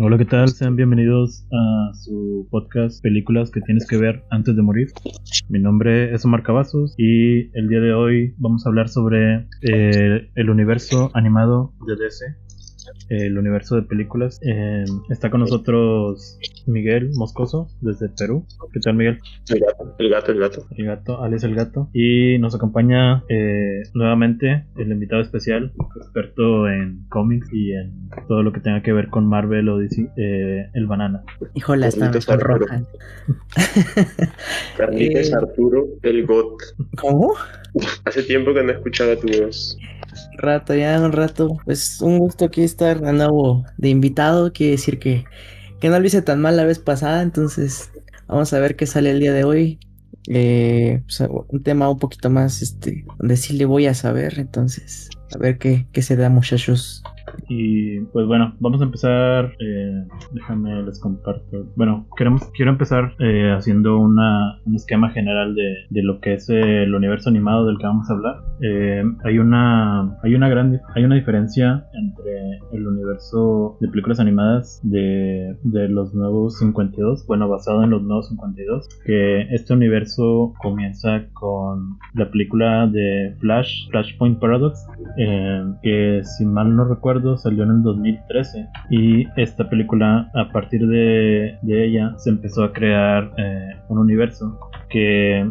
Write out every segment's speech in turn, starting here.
Hola, ¿qué tal? Sean bienvenidos a su podcast Películas que tienes que ver antes de morir. Mi nombre es Omar Cavazos y el día de hoy vamos a hablar sobre eh, el universo animado de DC el universo de películas. Eh, está con nosotros Miguel Moscoso desde Perú. ¿Qué tal, Miguel? El gato, el gato, el gato. El gato, Alex el gato. Y nos acompaña eh, nuevamente el invitado especial, experto en cómics y en todo lo que tenga que ver con Marvel o DC, eh, el banana. Híjole, está roja. Carlitos Arturo, el GOT. ¿Cómo? Hace tiempo que no escuchaba tu voz rato, ya un rato. Pues un gusto aquí estar de nuevo de invitado. Quiere decir que, que no lo hice tan mal la vez pasada. Entonces, vamos a ver qué sale el día de hoy. Eh, pues, un tema un poquito más, este, donde sí le voy a saber. Entonces, a ver qué, qué se da, muchachos. Y pues bueno, vamos a empezar. Eh, déjame les comparto. Bueno, queremos, quiero empezar eh, haciendo una, un esquema general de, de, lo que es el universo animado del que vamos a hablar. Eh, hay una hay una gran hay una diferencia entre el universo de películas animadas de, de los nuevos 52, bueno, basado en los nuevos 52, que este universo comienza con la película de Flash, Flashpoint Paradox, que si mal no recuerdo salió en el 2013 y esta película a partir de, ella se empezó a crear eh, un universo que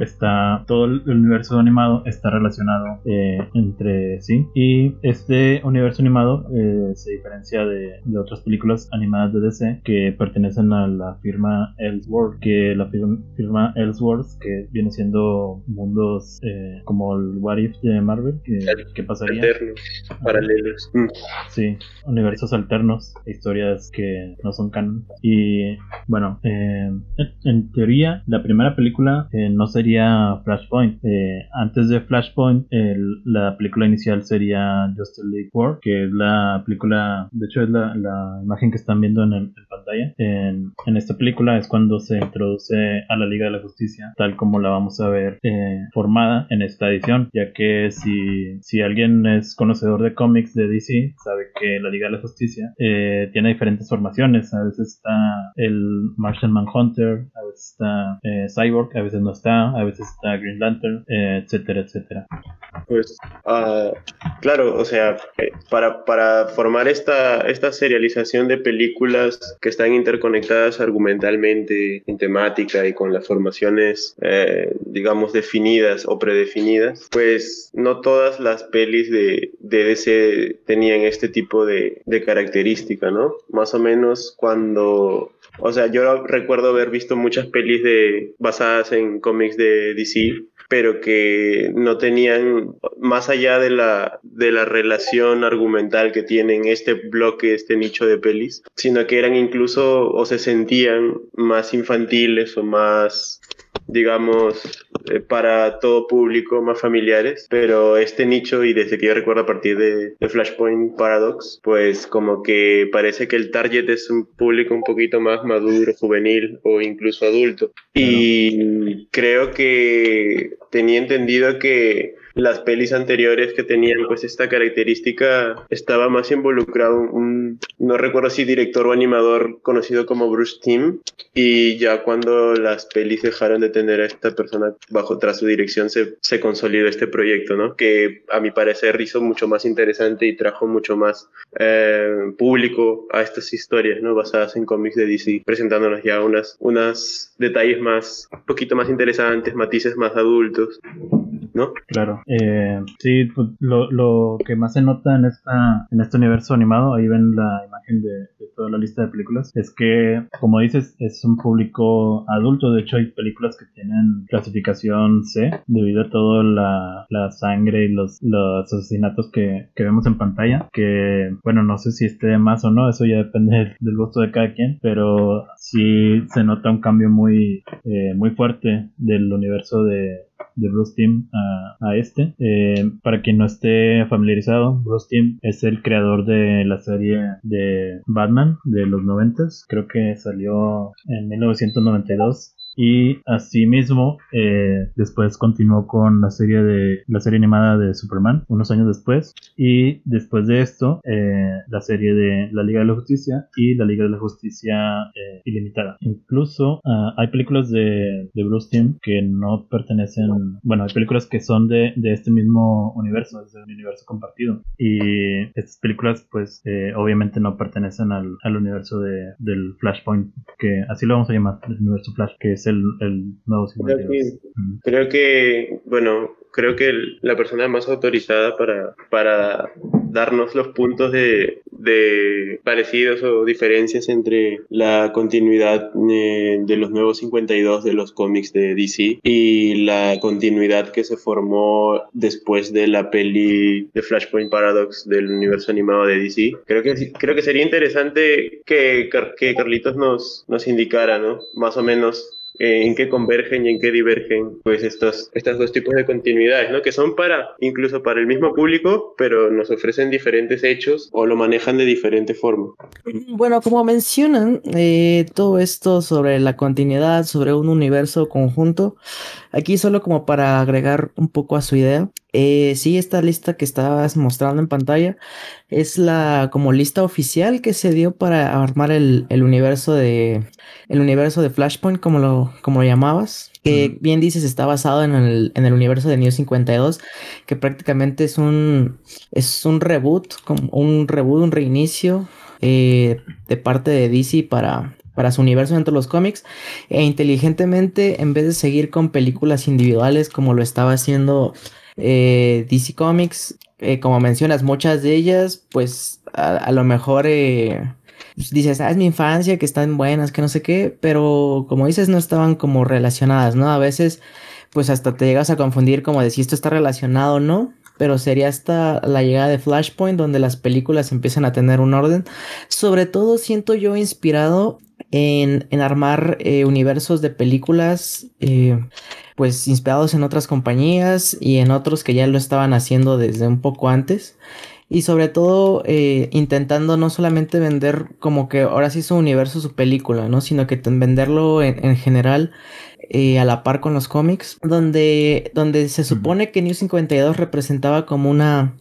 está todo el universo animado está relacionado eh, entre sí. Y este universo animado eh, se diferencia de, otras películas animadas de DC que pertenecen a la firma Elseworld que la firma Elseworlds que viene siendo mundos eh, como el What If de Marvel que, pasaría. alternos paralelos. Mm. sí universos alternos historias que no son canon. Y bueno en, en teoría la primera película no sería Flashpoint. Eh, antes de Flashpoint, la película inicial sería Justice League War, que es la película, de hecho es la, imagen que están viendo en, pantalla. En, esta película es cuando se introduce a la Liga de la Justicia, tal como la vamos a ver eh, formada en esta edición, ya que si, si alguien es conocedor de cómics de DC, sabe que la Liga de la Justicia eh, tiene diferentes formaciones. A veces está el Martian Manhunter, a veces está Cyborg, a veces no está a veces está Green Lantern, eh, etcétera, etcétera. Pues, uh, claro, o sea, eh, para, para formar esta, esta serialización de películas que están interconectadas argumentalmente, en temática y con las formaciones, eh, digamos, definidas o predefinidas, pues no todas las pelis de, de DC tenían este tipo de, de característica, ¿no? Más o menos cuando o sea, yo recuerdo haber visto muchas pelis de, basadas en cómics de DC, pero que no tenían, más allá de la, de la relación argumental que tienen este bloque, este nicho de pelis, sino que eran incluso o se sentían más infantiles o más digamos, eh, para todo público, más familiares, pero este nicho, y desde que yo recuerdo a partir de, Flashpoint Paradox, pues como que parece que el target es un público un poquito más maduro, juvenil o incluso adulto. Y creo que tenía entendido que las pelis anteriores que tenían pues esta característica estaba más involucrado un, no recuerdo si director o animador conocido como Bruce Timm y ya cuando las pelis dejaron de tener a esta persona bajo tras su dirección se, se consolidó este proyecto, ¿no? Que a mi parecer hizo mucho más interesante y trajo mucho más eh, público a estas historias, ¿no? Basadas en cómics de DC, presentándonos ya unas, detalles más, un poquito más interesantes, matices más adultos. Claro. Eh, sí, pues, lo, lo, que más se nota en esta en este universo animado, ahí ven la imagen de, toda la lista de películas, es que, como dices, es un público adulto. De hecho, hay películas que tienen clasificación C debido a toda la, la sangre y los, los asesinatos que, que, vemos en pantalla. Que, bueno, no sé si esté más o no, eso ya depende del, gusto de cada quien, pero sí se nota un cambio muy, eh, muy fuerte del universo de, de Bruce Timm a, este. Eh, para quien no esté familiarizado, Bruce Timm es el creador de la serie de Batman de los 90. Creo que salió en 1992 Y asimismo, eh, después continuó con la serie de la serie animada de Superman, unos años después. Y después de esto, eh, la serie de la Liga de la Justicia y la Liga de la Justicia eh, Ilimitada. Incluso ah, hay películas de, de Bruce Timm que no pertenecen, bueno, hay películas que son de, de este mismo universo, de un universo compartido. Y estas películas, pues, eh, obviamente no pertenecen al, al universo de, del Flashpoint, que así lo vamos a llamar, el universo Flash, que es el, el nuevo creo que, creo que, bueno, creo que la persona más autorizada para, para darnos los puntos de, de parecidos o diferencias entre la continuidad eh, de los nuevos 52 de los cómics de DC y la continuidad que se formó después de la peli de Flashpoint Paradox del universo animado de DC. Creo que, creo que sería interesante que, que Carlitos nos, nos indicara, ¿no? Más o menos eh, en qué convergen y en qué divergen pues estos, estos dos tipos de continuidades, ¿no? Que son para, incluso para el mismo público, pero nos ofrecen diferentes hechos o lo manejan de diferente forma. Bueno, como mencionan, eh, todo esto sobre la continuidad, sobre un universo conjunto, aquí solo como para agregar un poco a su idea, eh, sí, esta lista que estabas mostrando en pantalla es la como lista oficial que se dio para armar el, universo de el universo de Flashpoint, como lo, como lo llamabas. Que bien dices, está basado en el, en el universo de New 52, que prácticamente es un es un reboot, como un reboot, un reinicio eh, de parte de DC para, para su universo dentro de los cómics e inteligentemente en vez de seguir con películas individuales como lo estaba haciendo eh, DC Comics, eh, como mencionas, muchas de ellas, pues a, lo mejor eh, pues, dices, ah, es mi infancia, que están buenas, que no sé qué, pero como dices, no estaban como relacionadas, ¿no? A veces, pues hasta te llegas a confundir como de si esto está relacionado o no. Pero sería hasta la llegada de Flashpoint donde las películas empiezan a tener un orden. Sobre todo siento yo inspirado en, en armar universos de películas pues inspirados en otras compañías y en otros que ya lo estaban haciendo desde un poco antes. Y sobre todo eh, intentando no solamente vender como que ahora sí su universo, su película, ¿no? Sino que venderlo en, general eh, a la par con los cómics. Donde, donde se supone que New 52 representaba como una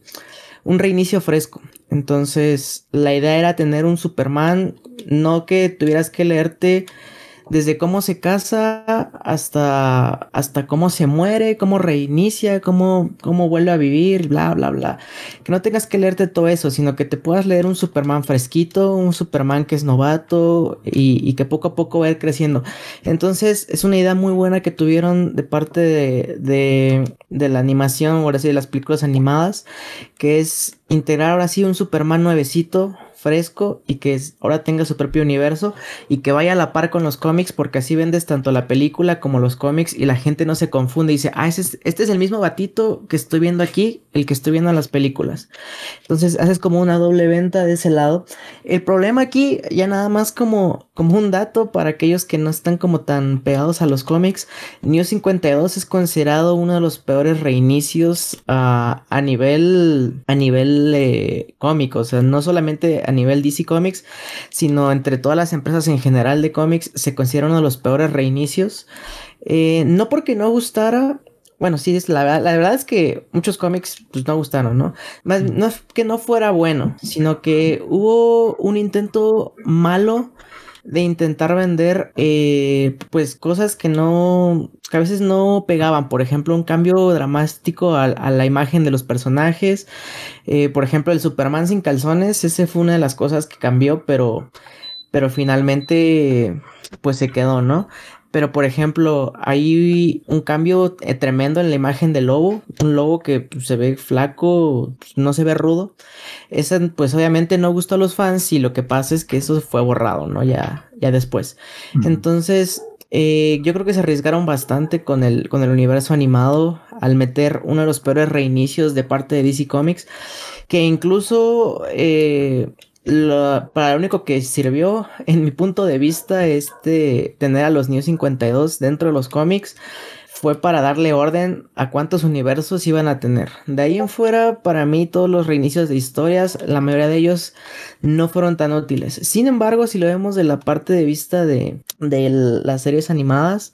un reinicio fresco. Entonces la idea era tener un Superman, no que tuvieras que leerte desde cómo se casa hasta, hasta cómo se muere, cómo reinicia, cómo, cómo vuelve a vivir, bla, bla, bla. Que no tengas que leerte todo eso, sino que te puedas leer un Superman fresquito, un Superman que es novato y, que poco a poco va a ir creciendo. Entonces es una idea muy buena que tuvieron de parte de, de, de la animación, ahora sí, de las películas animadas, que es integrar ahora sí un Superman nuevecito, fresco y que ahora tenga su propio universo y que vaya a la par con los cómics porque así vendes tanto la película como los cómics y la gente no se confunde y dice, ah, este es el mismo gatito que estoy viendo aquí, el que estoy viendo en las películas. Entonces haces como una doble venta de ese lado. El problema aquí, ya nada más como, como un dato para aquellos que no están como tan pegados a los cómics, New 52 es considerado uno de los peores reinicios a nivel, a nivel eh, cómico, o sea, no solamente nivel DC Comics, sino entre todas las empresas en general de cómics, se considera uno de los peores reinicios. Eh, no porque no gustara, bueno, sí, es la, la, verdad es que muchos cómics pues no gustaron, ¿no? Más, no es que no fuera bueno, sino que hubo un intento malo de intentar vender eh, pues cosas que no que a veces no pegaban. Por ejemplo un cambio dramático a, la imagen de los personajes. Eh, por ejemplo el Superman sin calzones ese fue una de las cosas que cambió pero pero finalmente pues se quedó no pero por ejemplo, hay un cambio eh, tremendo en la imagen del lobo. Un lobo que pues, se ve flaco, pues, no se ve rudo. Ese pues obviamente no gustó a los fans y lo que pasa es que eso fue borrado, ¿no? Ya, ya después. Entonces, eh, yo creo que se arriesgaron bastante con el, con el universo animado al meter uno de los peores reinicios de parte de DC Comics. Que incluso eh, para lo único que sirvió, en mi punto de vista, este tener a los New 52 dentro de los cómics fue para darle orden a cuántos universos iban a tener. De ahí en fuera, para mí, todos los reinicios de historias, la mayoría de ellos no fueron tan útiles. Sin embargo, si lo vemos de la parte de vista de, de las series animadas,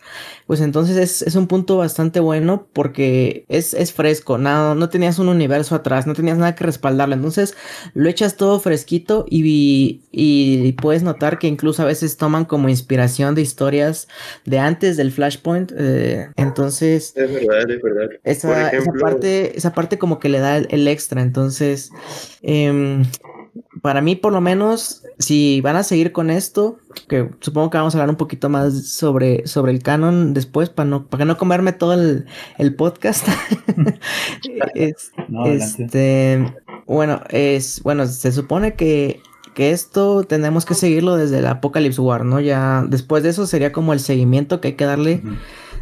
pues entonces es, es, un punto bastante bueno porque es, es fresco, no, no tenías un universo atrás, no tenías nada que respaldarlo. Entonces lo echas todo fresquito y, y puedes notar que incluso a veces toman como inspiración de historias de antes del Flashpoint. Eh, entonces. Es verdad, es verdad. Esa, esa, parte, esa parte como que le da el, extra. Entonces. Eh, para mí, por lo menos, si van a seguir con esto, que supongo que vamos a hablar un poquito más sobre, sobre el canon después, para no, para no comerme todo el, el podcast. este, bueno, es, bueno, se supone que que esto tenemos que seguirlo desde el Apocalypse War, ¿no? Ya después de eso sería como el seguimiento que hay que darle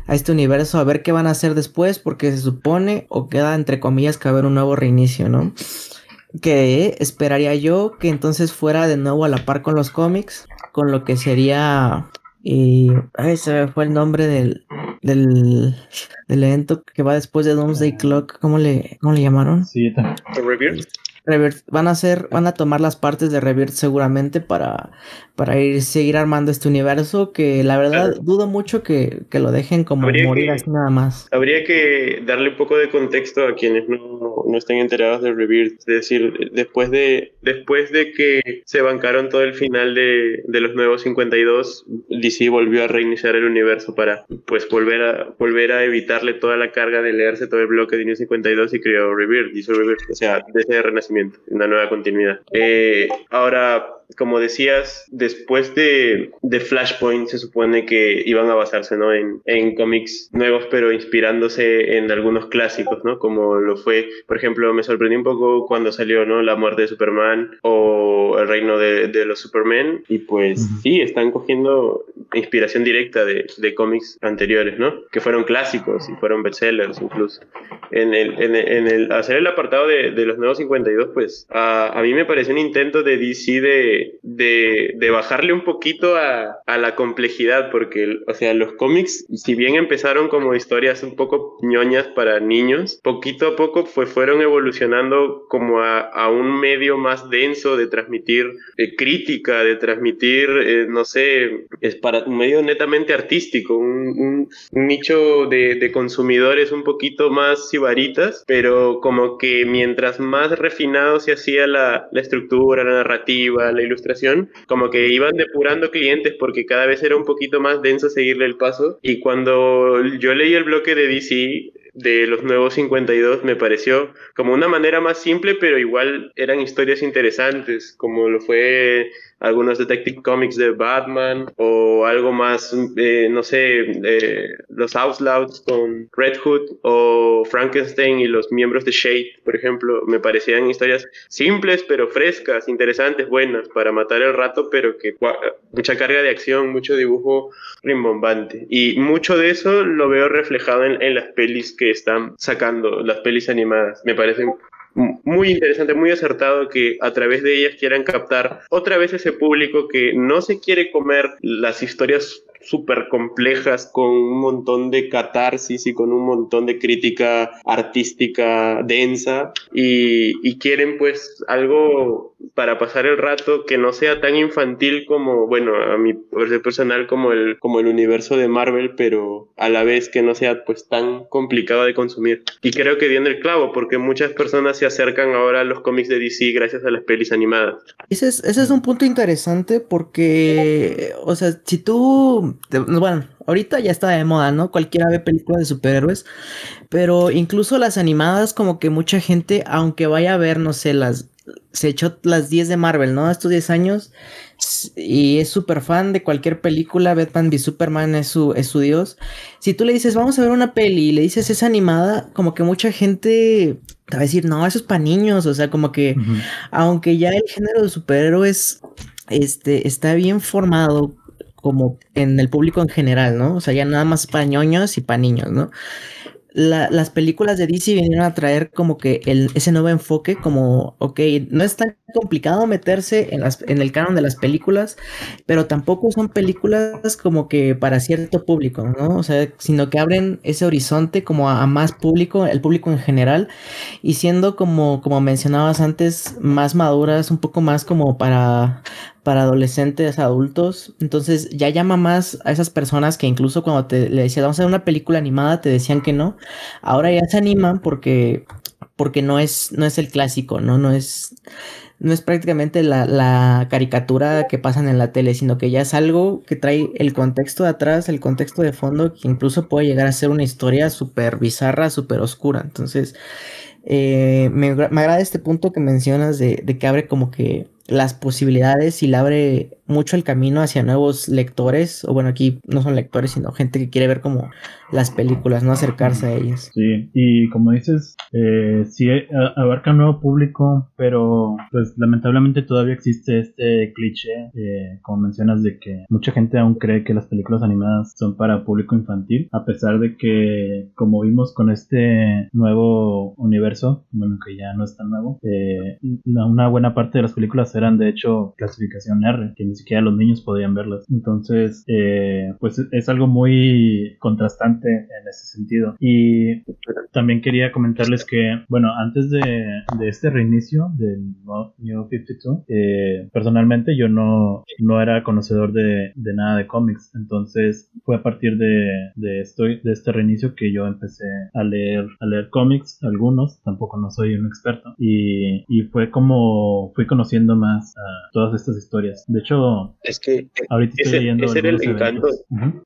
a este universo, a ver qué van a hacer después, porque se supone o queda entre comillas que haber un nuevo reinicio, ¿no? Que esperaría yo que entonces fuera de nuevo a la par con los cómics, con lo que sería... Y... Ay, se me fue el nombre del, del, del evento que va después de Doomsday Clock. ¿Cómo le, cómo le llamaron? Sí, van a hacer, van a tomar las partes de Rebirth seguramente para, para ir seguir armando este universo que la verdad dudo mucho que, que, lo dejen como morir así nada más. Habría que darle un poco de contexto a quienes no, no estén enterados de Rebirth, es decir, después de, después de que se bancaron todo el final de, de los nuevos 52, DC volvió a reiniciar el universo para pues volver a, volver a evitarle toda la carga de leerse todo el bloque de New 52 y creó Rebirth, hizo Rebirth, o sea, desde Renacimiento una nueva continuidad. Eh, ahora, como decías, después de, de, Flashpoint se supone que iban a basarse ¿no? en, en cómics nuevos, pero inspirándose en algunos clásicos, ¿no? Como lo fue, por ejemplo, me sorprendió un poco cuando salió ¿no? La muerte de Superman o El reino de, de los Supermen, y pues sí, están cogiendo inspiración directa de, de, cómics anteriores, ¿no? Que fueron clásicos y fueron bestsellers incluso. En el, en el, en el hacer el apartado de, de los nuevos 52, pues a, a mí me pareció un intento de DC de de, bajarle un poquito a, la complejidad, porque, o sea, los cómics, si bien empezaron como historias un poco ñoñas para niños, poquito a poco pues, fueron evolucionando como a, un medio más denso de transmitir eh, crítica, de transmitir, eh, no sé, es para un medio netamente artístico, un, nicho de, consumidores un poquito más sibaritas, pero como que mientras más refinado se hacía la estructura, la narrativa, la ilustración, como que iban depurando clientes porque cada vez era un poquito más denso seguirle el paso. Y cuando yo leí el bloque de DC, de los nuevos 52 me pareció como una manera más simple, pero igual eran historias interesantes, como lo fue algunos Detective Comics de Batman o algo más, eh, no sé, eh, los Outlaws con Red Hood o Frankenstein y los miembros de Shade, por ejemplo, me parecían historias simples pero frescas, interesantes, buenas para matar el rato, pero que mucha carga de acción, mucho dibujo rimbombante. Y mucho de eso lo veo reflejado en, en las pelis que están sacando, las pelis animadas. Me parecen muy interesante, muy acertado que a través de ellas quieran captar otra vez ese público que no se quiere comer las historias súper complejas con un montón de catarsis y con un montón de crítica artística densa y, y quieren pues algo para pasar el rato que no sea tan infantil como, bueno, a mi personal como el, como el universo de Marvel, pero a la vez que no sea pues tan complicado de consumir. Y creo que dio en el clavo, porque muchas personas se acercan ahora a los cómics de DC gracias a las pelis animadas. Ese es, ese es un punto interesante porque, o sea, si tú, bueno, ahorita ya está de moda, ¿no? Cualquiera ve películas de superhéroes, pero incluso las animadas como que mucha gente, aunque vaya a ver, no sé, las se echó las 10 de Marvel, ¿no? Estos 10 años. Y es súper fan de cualquier película. Batman v Superman es su, es su dios. Si tú le dices, vamos a ver una peli y le dices, es animada, como que mucha gente te va a decir, no, eso es para niños. O sea, como que, aunque ya el género de superhéroes este, está bien formado como en el público en general, ¿no? O sea, ya nada más para ñoños y para niños, ¿no? las películas de DC vinieron a traer como que el, ese nuevo enfoque, como, ok, no es tan complicado meterse en, las, en el canon de las películas, pero tampoco son películas como que para cierto público, ¿no? O sea, sino que abren ese horizonte como a, más público, el público en general, y siendo como, como mencionabas antes, más maduras, un poco más como para para adolescentes, adultos. Entonces ya llama más a esas personas que incluso cuando te le decías vamos a hacer una película animada te decían que no. Ahora ya se animan porque porque no es no es el clásico, no no es no es prácticamente la, caricatura que pasan en la tele, sino que ya es algo que trae el contexto de atrás, el contexto de fondo, que incluso puede llegar a ser una historia súper bizarra, súper oscura. Entonces, eh, me, me, agrada este punto que mencionas de, de, que abre como que las posibilidades y le abre mucho el camino hacia nuevos lectores, o bueno, aquí no son lectores, sino gente que quiere ver como las películas, no acercarse a ellas. Sí, y como dices, eh, sí eh, abarca un nuevo público, pero pues lamentablemente todavía existe este cliché, eh, como mencionas, de que mucha gente aún cree que las películas animadas son para público infantil, a pesar de que, como vimos con este nuevo universo, bueno, que ya no es tan nuevo, eh, una buena parte de las películas eran de hecho clasificación R, que ni siquiera los niños podían verlas. Entonces, eh, pues es algo muy contrastante en ese sentido. Y también quería comentarles que, bueno, antes de, este reinicio del New 52, eh, personalmente yo no, no era conocedor de, nada de cómics. Entonces, fue a partir de, de, este reinicio que yo empecé a leer, a leer cómics, algunos, tampoco no soy un experto. Y, y fue como fui conociendo más a todas estas historias. De hecho, es que ahorita ese, ese era el encanto.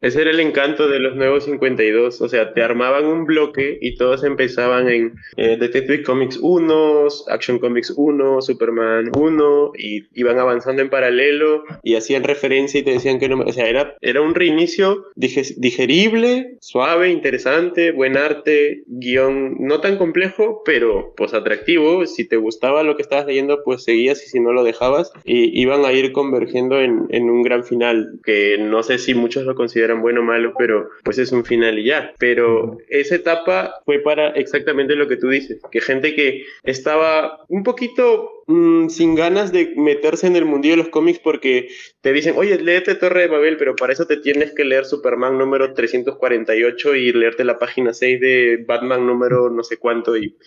Ese era el encanto de los nuevos 52. O sea, te armaban un bloque y todos empezaban en eh, Detective Comics 1, Action Comics 1, Superman 1 y iban avanzando en paralelo y hacían referencia y te decían que no. O sea, era, era un reinicio digerible, suave, interesante, buen arte, guion no tan complejo, pero pues atractivo. Si te gustaba lo que estabas leyendo, pues seguías y si no lo dejabas. Y iban a ir convergiendo en en, un gran final, que no sé si muchos lo consideran bueno o malo, pero pues es un final y ya. Pero esa etapa fue para exactamente lo que tú dices, que gente que estaba un poquito Mm, sin ganas de meterse en el mundillo de los cómics porque te dicen, oye, léete Torre de Babel, pero para eso te tienes que leer Superman número 348 y leerte la página 6 de Batman número no sé cuánto y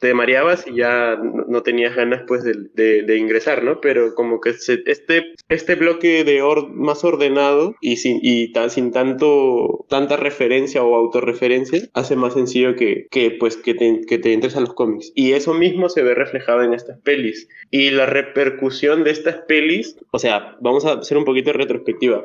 te mareabas y ya no, tenías ganas pues de, de, ingresar, ¿no? Pero como que este, este bloque de más ordenado y sin, y tan, sin tanto, tanta referencia o autorreferencia hace más sencillo que, que pues que te, que te entres a los cómics. Y eso mismo se ve reflejado en esta y la repercusión de estas pelis, o sea, vamos a hacer un poquito de retrospectiva.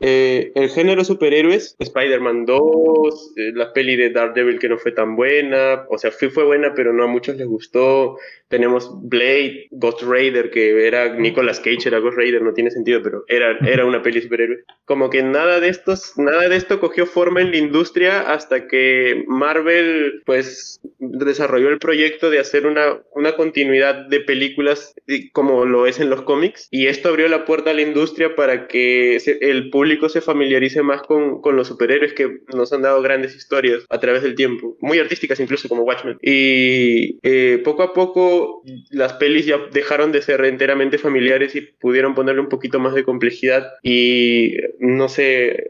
Eh, el género superhéroes, Spider-Man 2, eh, la peli de Daredevil que no fue tan buena, o sea, fue, fue buena, pero no a muchos les gustó. Tenemos Blade, Ghost Raider, que era Nicolas Cage, era Ghost Raider, no tiene sentido, pero era, era una peli superhéroe. Como que nada de estos, nada de esto cogió forma en la industria hasta que Marvel, pues, desarrolló el proyecto de hacer una, una continuidad de películas como lo es en los cómics, y esto abrió la puerta a la industria para que el público se familiarice más con, con, los superhéroes que nos han dado grandes historias a través del tiempo, muy artísticas incluso como Watchmen. Y eh, poco a poco las pelis ya dejaron de ser enteramente familiares y pudieron ponerle un poquito más de complejidad y no sé,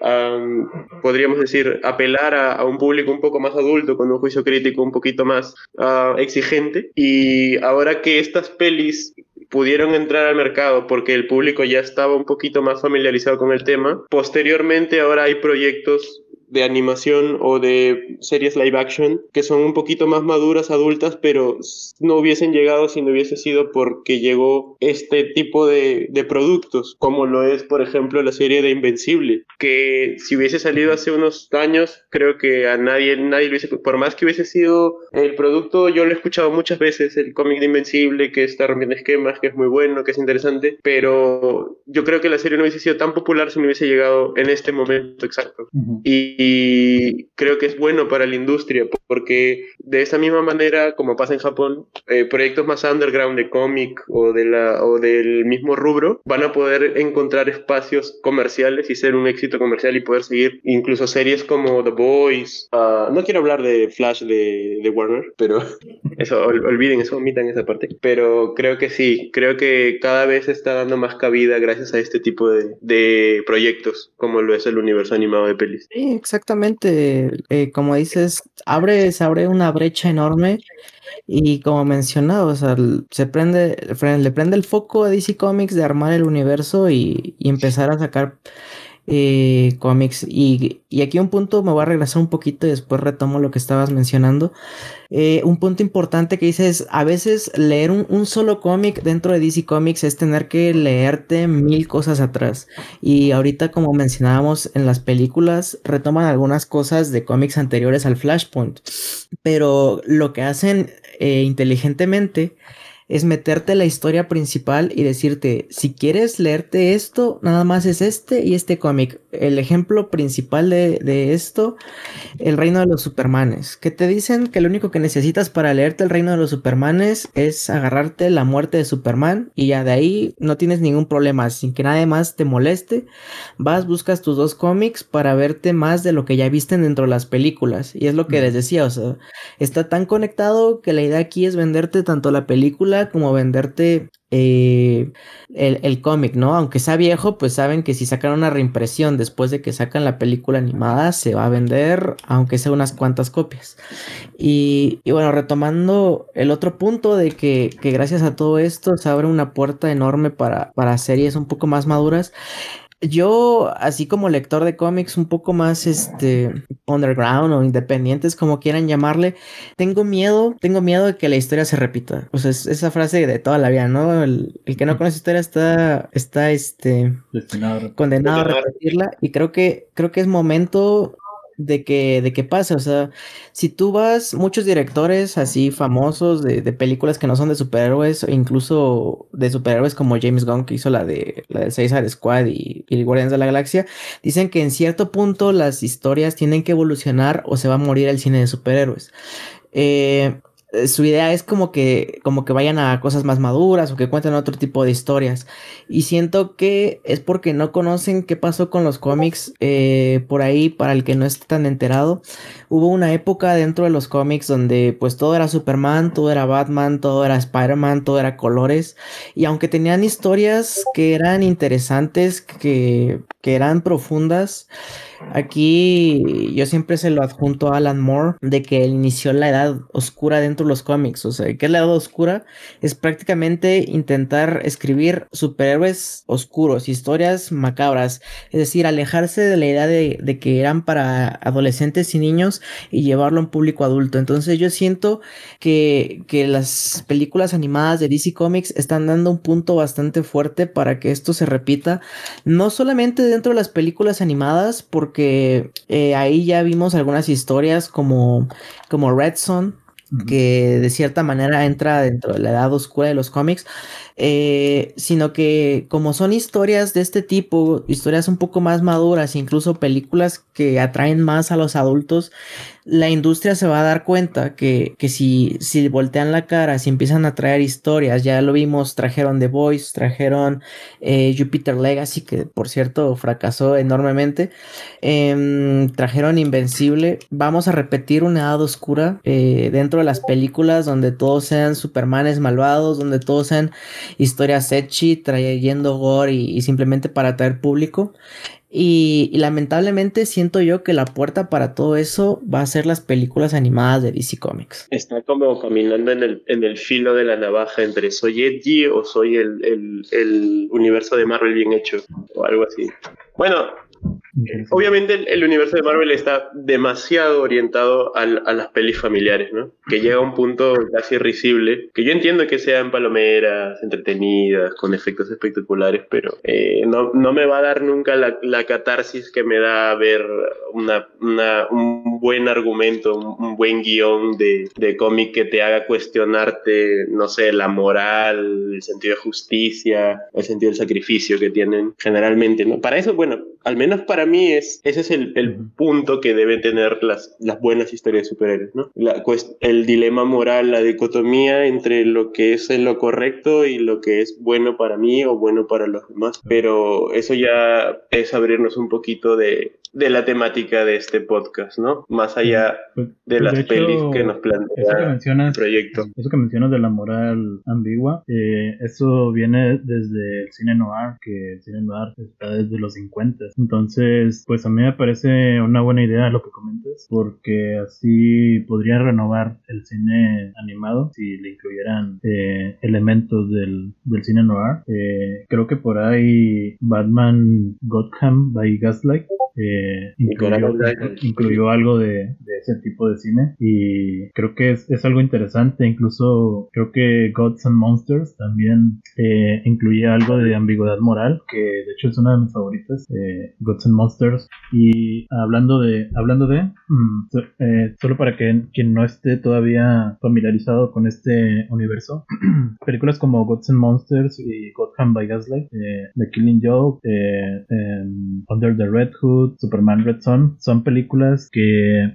podríamos decir, apelar a, un público un poco más adulto, con un juicio crítico un poquito más uh, exigente. Y ahora que estas pelis pudieron entrar al mercado porque el público ya estaba un poquito más familiarizado con el tema. Posteriormente ahora hay proyectos de animación o de series live action que son un poquito más maduras, adultas, pero no hubiesen llegado si no hubiese sido porque llegó este tipo de, de productos, como lo es, por ejemplo, la serie de Invencible, que si hubiese salido hace unos años, creo que a nadie, nadie lo hubiese, por más que hubiese sido el producto, yo lo he escuchado muchas veces, el cómic de Invencible, que está rompiendo esquemas, que es muy bueno, que es interesante, pero yo creo que la serie no hubiese sido tan popular si no hubiese llegado en este momento exacto. Y y creo que es bueno para la industria porque de esa misma manera, como pasa en Japón, eh, proyectos más underground de cómic o, de la, o del mismo rubro van a poder encontrar espacios comerciales y ser un éxito comercial y poder seguir incluso series como The Boys. Ah, no quiero hablar de Flash de, Warner, pero eso, olviden eso, omitan esa parte. Pero creo que sí, creo que cada vez está dando más cabida gracias a este tipo de, de proyectos como lo es el universo animado de pelis. Exactamente. Eh, como dices, abre, se abre una brecha enorme y como mencionado, o sea, se prende, le prende el foco a DC Comics de armar el universo y, y empezar a sacar eh, cómics. Y, y, aquí un punto me voy a regresar un poquito y después retomo lo que estabas mencionando. Eh, un punto importante que dices, a veces leer un, un solo cómic dentro de DC Comics es tener que leerte mil cosas atrás. Y ahorita como mencionábamos en las películas, retoman algunas cosas de cómics anteriores al Flashpoint. Pero lo que hacen eh, inteligentemente es meterte la historia principal y decirte, si quieres leerte esto, nada más es este y este cómic. El ejemplo principal de, esto, el reino de los supermanes, que te dicen que lo único que necesitas para leerte el reino de los supermanes es agarrarte la muerte de Superman y ya de ahí no tienes ningún problema, sin que nadie más te moleste, vas, buscas tus dos cómics para verte más de lo que ya viste dentro de las películas. Y es lo que les decía, o sea, está tan conectado que la idea aquí es venderte tanto la película, como venderte eh, el, cómic, ¿no? Aunque sea viejo, pues saben que si sacan una reimpresión después de que sacan la película animada, se va a vender, aunque sea unas cuantas copias. Y, bueno, retomando el otro punto de que, gracias a todo esto se abre una puerta enorme para, para series un poco más maduras. Yo, así como lector de cómics un poco más este underground o independientes, como quieran llamarle, tengo miedo, tengo miedo de que la historia se repita. O sea, es esa frase de toda la vida, ¿no? El, que no conoce historia está, está este condenado a repetirla. Y creo que, creo que es momento de que, de que pase. O sea, si tú vas, muchos directores así famosos de, de, películas que no son de superhéroes, incluso de superhéroes como James Gunn, que hizo la de la de Suicide Squad y, y Guardians de la Galaxia, dicen que en cierto punto las historias tienen que evolucionar o se va a morir el cine de superhéroes. Eh, su idea es como que, como que vayan a cosas más maduras o que cuenten otro tipo de historias. Y siento que es porque no conocen qué pasó con los cómics eh, por ahí, para el que no esté tan enterado. Hubo una época dentro de los cómics donde pues todo era Superman, todo era Batman, todo era Spider-Man, todo era colores. Y aunque tenían historias que eran interesantes, que, que eran profundas, Aquí yo siempre se lo adjunto a Alan Moore de que él inició la edad oscura dentro de los cómics. O sea, ¿qué es la edad oscura? Es prácticamente intentar escribir superhéroes oscuros, historias macabras. Es decir, alejarse de la idea de, que eran para adolescentes y niños y llevarlo a un público adulto. Entonces yo siento que, que las películas animadas de DC Comics están dando un punto bastante fuerte para que esto se repita. No solamente dentro de las películas animadas, porque porque eh, ahí ya vimos algunas historias como, como Red Son, que de cierta manera entra dentro de la edad oscura de los cómics, eh, sino que como son historias de este tipo, historias un poco más maduras, incluso películas que atraen más a los adultos, la industria se va a dar cuenta que, que si, si voltean la cara, si empiezan a traer historias, ya lo vimos, trajeron The Voice, trajeron eh, Jupiter Legacy, que por cierto fracasó enormemente, em, trajeron Invencible, vamos a repetir una edad oscura eh, dentro de las películas donde todos sean Supermanes malvados, donde todos sean historias etchy, trayendo gore y, simplemente para atraer público. Y, lamentablemente siento yo que la puerta para todo eso va a ser las películas animadas de DC Comics. Está como caminando en el, en el filo de la navaja entre soy edgy o soy el, el, el universo de Marvel bien hecho o algo así. Bueno, Obviamente el, universo de Marvel está demasiado orientado a las pelis familiares, ¿no? Que llega a un punto casi risible, que yo entiendo que sean palomeras, entretenidas, con efectos espectaculares, pero eh, no, no, me va a dar nunca la, la catarsis que me da ver una, una, un buen argumento, un, buen guion de, de cómic que te haga cuestionarte, no sé, la moral, el sentido de justicia, el sentido del sacrificio que tienen generalmente, ¿no? Para eso, bueno, al menos para mí es, ese es el, el punto que deben tener las, las buenas historias de superhéroes, ¿no? La, el dilema moral, la dicotomía entre lo que es lo correcto y lo que es bueno para mí o bueno para los demás. Pero eso ya es abrirnos un poquito de, de la temática de este podcast, ¿no? Más allá pues, de pues, las pelis que nos plantea el proyecto. Eso que mencionas de la moral ambigua, eh, eso viene desde el cine noir, que el cine noir está desde los 50. Entonces, pues a mí me parece una buena idea lo que comentas, porque así podría renovar el cine animado si le incluyeran eh, elementos del, del, cine noir. Eh, creo que por ahí Batman Gotham by Gaslight eh, incluyó, algo de, ese tipo de cine. Y creo que es, algo interesante. Incluso creo que Gods and Monsters también eh, incluye algo de ambigüedad moral que de hecho es una de mis favoritas eh, Gods and Monsters. Y hablando de hablando de mm, eh, solo para que quien no esté todavía familiarizado con este universo películas como Gods and Monsters y Gotham by Gaslight The Killing Joke em, Under the Red Hood Superman Red Son, son películas que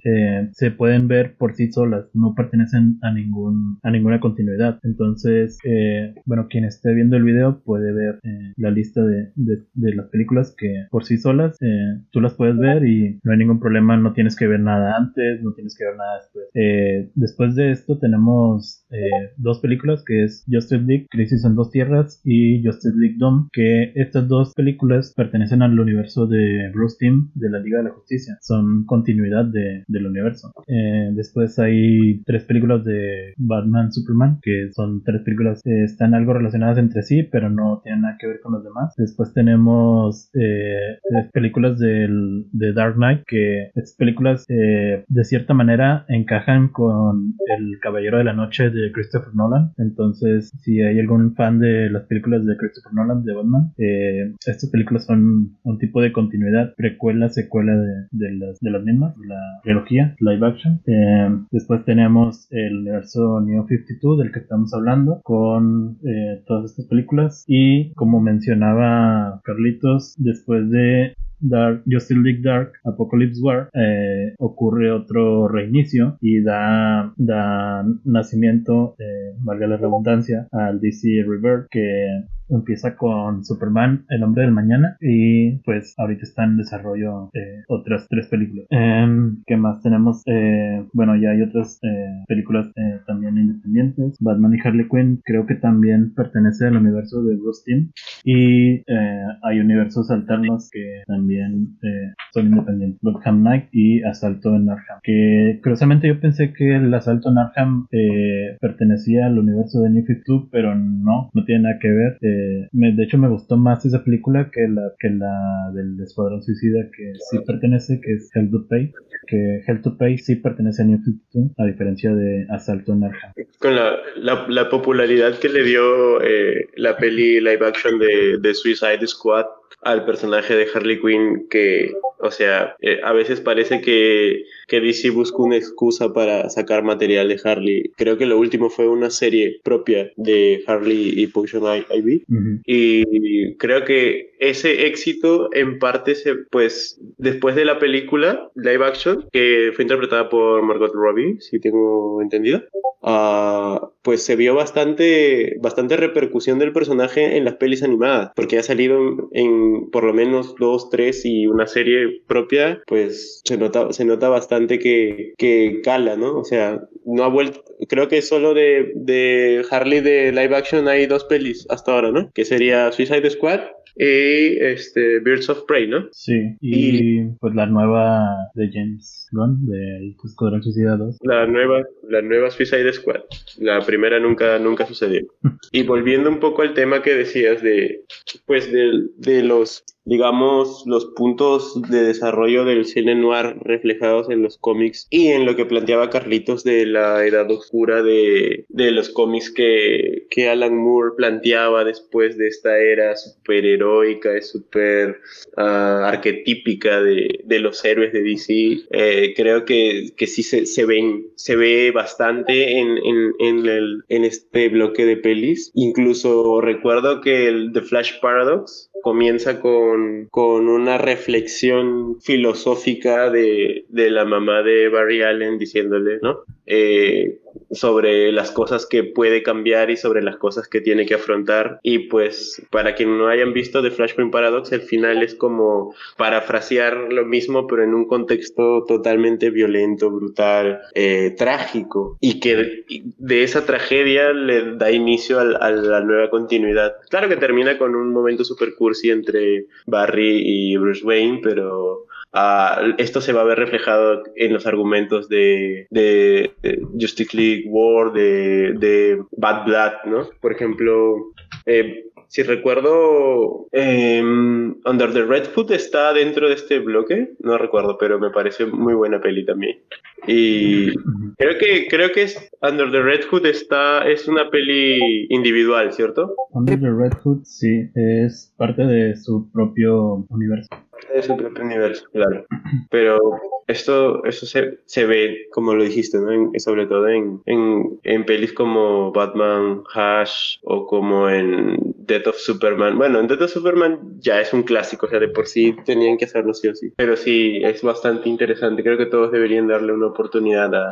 eh, se pueden ver por sí solas, no pertenecen a ningún a ninguna continuidad. Entonces, eh, bueno, quien esté viendo el video puede ver eh, la lista de, de, las películas que por sí solas tú las puedes ver y no hay ningún problema, no tienes que ver nada antes, no tienes que ver nada después. después de esto tenemos dos películas que es Justice League, Crisis en dos tierras y Justice League Dawn, que estas dos películas pertenecen al universo de Bruce Timm de la Liga de la Justicia. Son continuidad de, del universo. Eh, después hay tres películas de Batman Superman, que son tres películas que están algo relacionadas entre sí, pero no tienen nada que ver con los demás. Después tenemos eh, tres películas del, de Dark Knight, que estas películas eh, de cierta manera encajan con El Caballero de la Noche de Christopher Nolan. Entonces, si hay algún fan de las películas de Christopher Nolan de Batman, estas películas son un tipo de continuidad precuela la secuela de, las, de mismas, la trilogía live action. Eh, después tenemos el universo Neo 52 del que estamos hablando con eh, todas estas películas y como mencionaba Carlitos, después de Dark, Justice League Dark, Apocalypse War, eh, ocurre otro reinicio y da, da nacimiento, valga la redundancia, al DC Rebirth que empieza con Superman, El Hombre del Mañana y pues ahorita está en desarrollo eh, otras tres películas. Em, ¿Qué más tenemos? Eh, bueno, ya hay otras eh, películas también independientes. Batman y Harley Quinn creo que también pertenece al universo de Bruce Timm y hay universos alternos que también son independientes. Gotham Knight y Asalto en Arkham. Que curiosamente yo pensé que el Asalto en Arkham pertenecía al universo de New 52 pero no, no tiene nada que ver de hecho me gustó más esa película que la que la del Escuadrón Suicida que sí pertenece, que es Hell to Pay, que Hell to Pay sí pertenece a New 52, a diferencia de Asalto en Arkham. Con la, la, popularidad que le dio eh, la peli live action de, de Suicide Squad al personaje de Harley Quinn que, o sea, eh, a veces parece que, que DC busca una excusa para sacar material de Harley. Creo que lo último fue una serie propia de Harley y Potion Ivy. Y creo que ese éxito en parte se, pues, después de la película live action, que fue interpretada por Margot Robbie, si tengo entendido, uh, pues se vio bastante, bastante repercusión del personaje en las pelis animadas, porque ha salido en, por lo menos dos, tres y una serie propia, pues se nota, se nota bastante que, que cala, ¿no? O sea, no ha vuelto, creo que solo de, de Harley de live action hay dos pelis hasta ahora, ¿no? Que sería Suicide Squad y este Birds of Prey, ¿no? Sí, y, pues la nueva de James Gunn de Escuadrón Suicida 2. La nueva, la nueva Suicide Squad. La primera nunca, nunca sucedió. y volviendo un poco al tema que decías de, pues de, de los digamos, los puntos de desarrollo del cine noir reflejados en los cómics y en lo que planteaba Carlitos de la edad oscura de, de los cómics que, que, Alan Moore planteaba después de esta era y super ah, arquetípica de, de, los héroes de DC. Eh, creo que, que sí se, se, ven, se ve bastante en, en, en este bloque de pelis. Incluso recuerdo que el The Flash Paradox comienza con, con una reflexión filosófica de, de, la mamá de Barry Allen diciéndole, ¿no? Eh, sobre las cosas que puede cambiar y sobre las cosas que tiene que afrontar. Y pues para quien no hayan visto The Flashpoint Paradox, el final es como parafrasear lo mismo, pero en un contexto totalmente violento, brutal, eh, trágico. Y que de esa tragedia le da inicio a, la nueva continuidad. Claro que termina con un momento super cursi entre Barry y Bruce Wayne, pero Uh, esto se va a ver reflejado en los argumentos de, de, de Justice League War, de, de, Bad Blood, ¿no? Por ejemplo, eh, si recuerdo, eh, Under the Red Hood está dentro de este bloque, no recuerdo, pero me pareció muy buena peli también. Y creo que creo que es Under the Red Hood está es una peli individual, ¿cierto? Under the Red Hood sí, es parte de su propio universo. De su propio universo, claro. Pero esto, esto se, se ve, como lo dijiste, ¿no? sobre todo en, en, en, pelis como Batman, Hash o como en Death of Superman. Bueno, en Death of Superman ya es un clásico, o sea, de por sí tenían que hacerlo sí o sí. Pero sí, es bastante interesante. Creo que todos deberían darle una oportunidad a,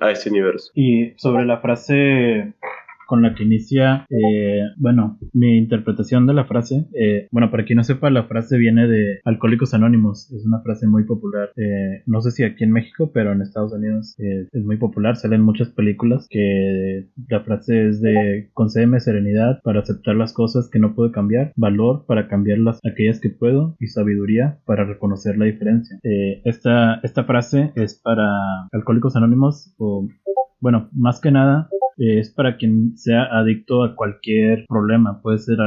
a este universo. Y sobre la frase con la que inicia, eh, bueno, mi interpretación de la frase, eh, bueno, para quien no sepa, la frase viene de Alcohólicos Anónimos, es una frase muy popular, eh, no sé si aquí en México, pero en Estados Unidos es muy popular, salen muchas películas que la frase es de concédeme serenidad para aceptar las cosas que no puedo cambiar, valor para cambiarlas aquellas que puedo y sabiduría para reconocer la diferencia. esta, esta frase es para Alcohólicos Anónimos o bueno, más que nada es para quien sea adicto a cualquier problema, puede ser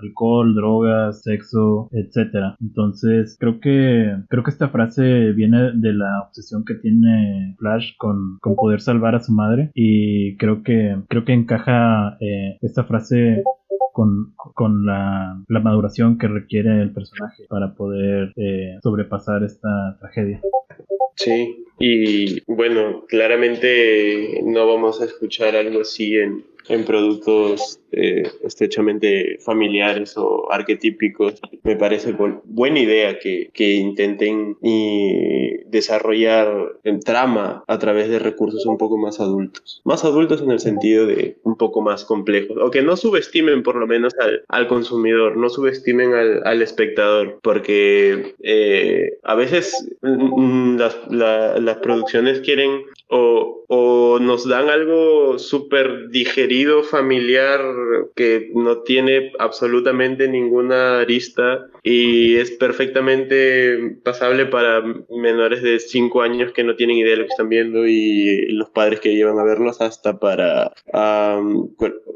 alcohol, drogas, sexo, etcétera. Entonces, creo que creo que esta frase viene de la obsesión que tiene Flash con, con poder salvar a su madre y creo que creo que encaja eh, esta frase con, con la, la, maduración que requiere el personaje para poder eh, sobrepasar esta tragedia. Sí, y bueno, claramente no vamos a escuchar algo así en, en productos eh, estrechamente familiares o arquetípicos, me parece buena idea que, que intenten y desarrollar trama a través de recursos un poco más adultos. Más adultos en el sentido de un poco más complejos, o que no subestimen por lo menos al, al consumidor, no subestimen al, al espectador, porque eh, a veces mm, las, las producciones quieren o, o nos dan algo súper digerido, familiar, que no tiene absolutamente ninguna arista y es perfectamente pasable para menores de 5 años que no tienen idea de lo que están viendo y los padres que llevan a verlos hasta para,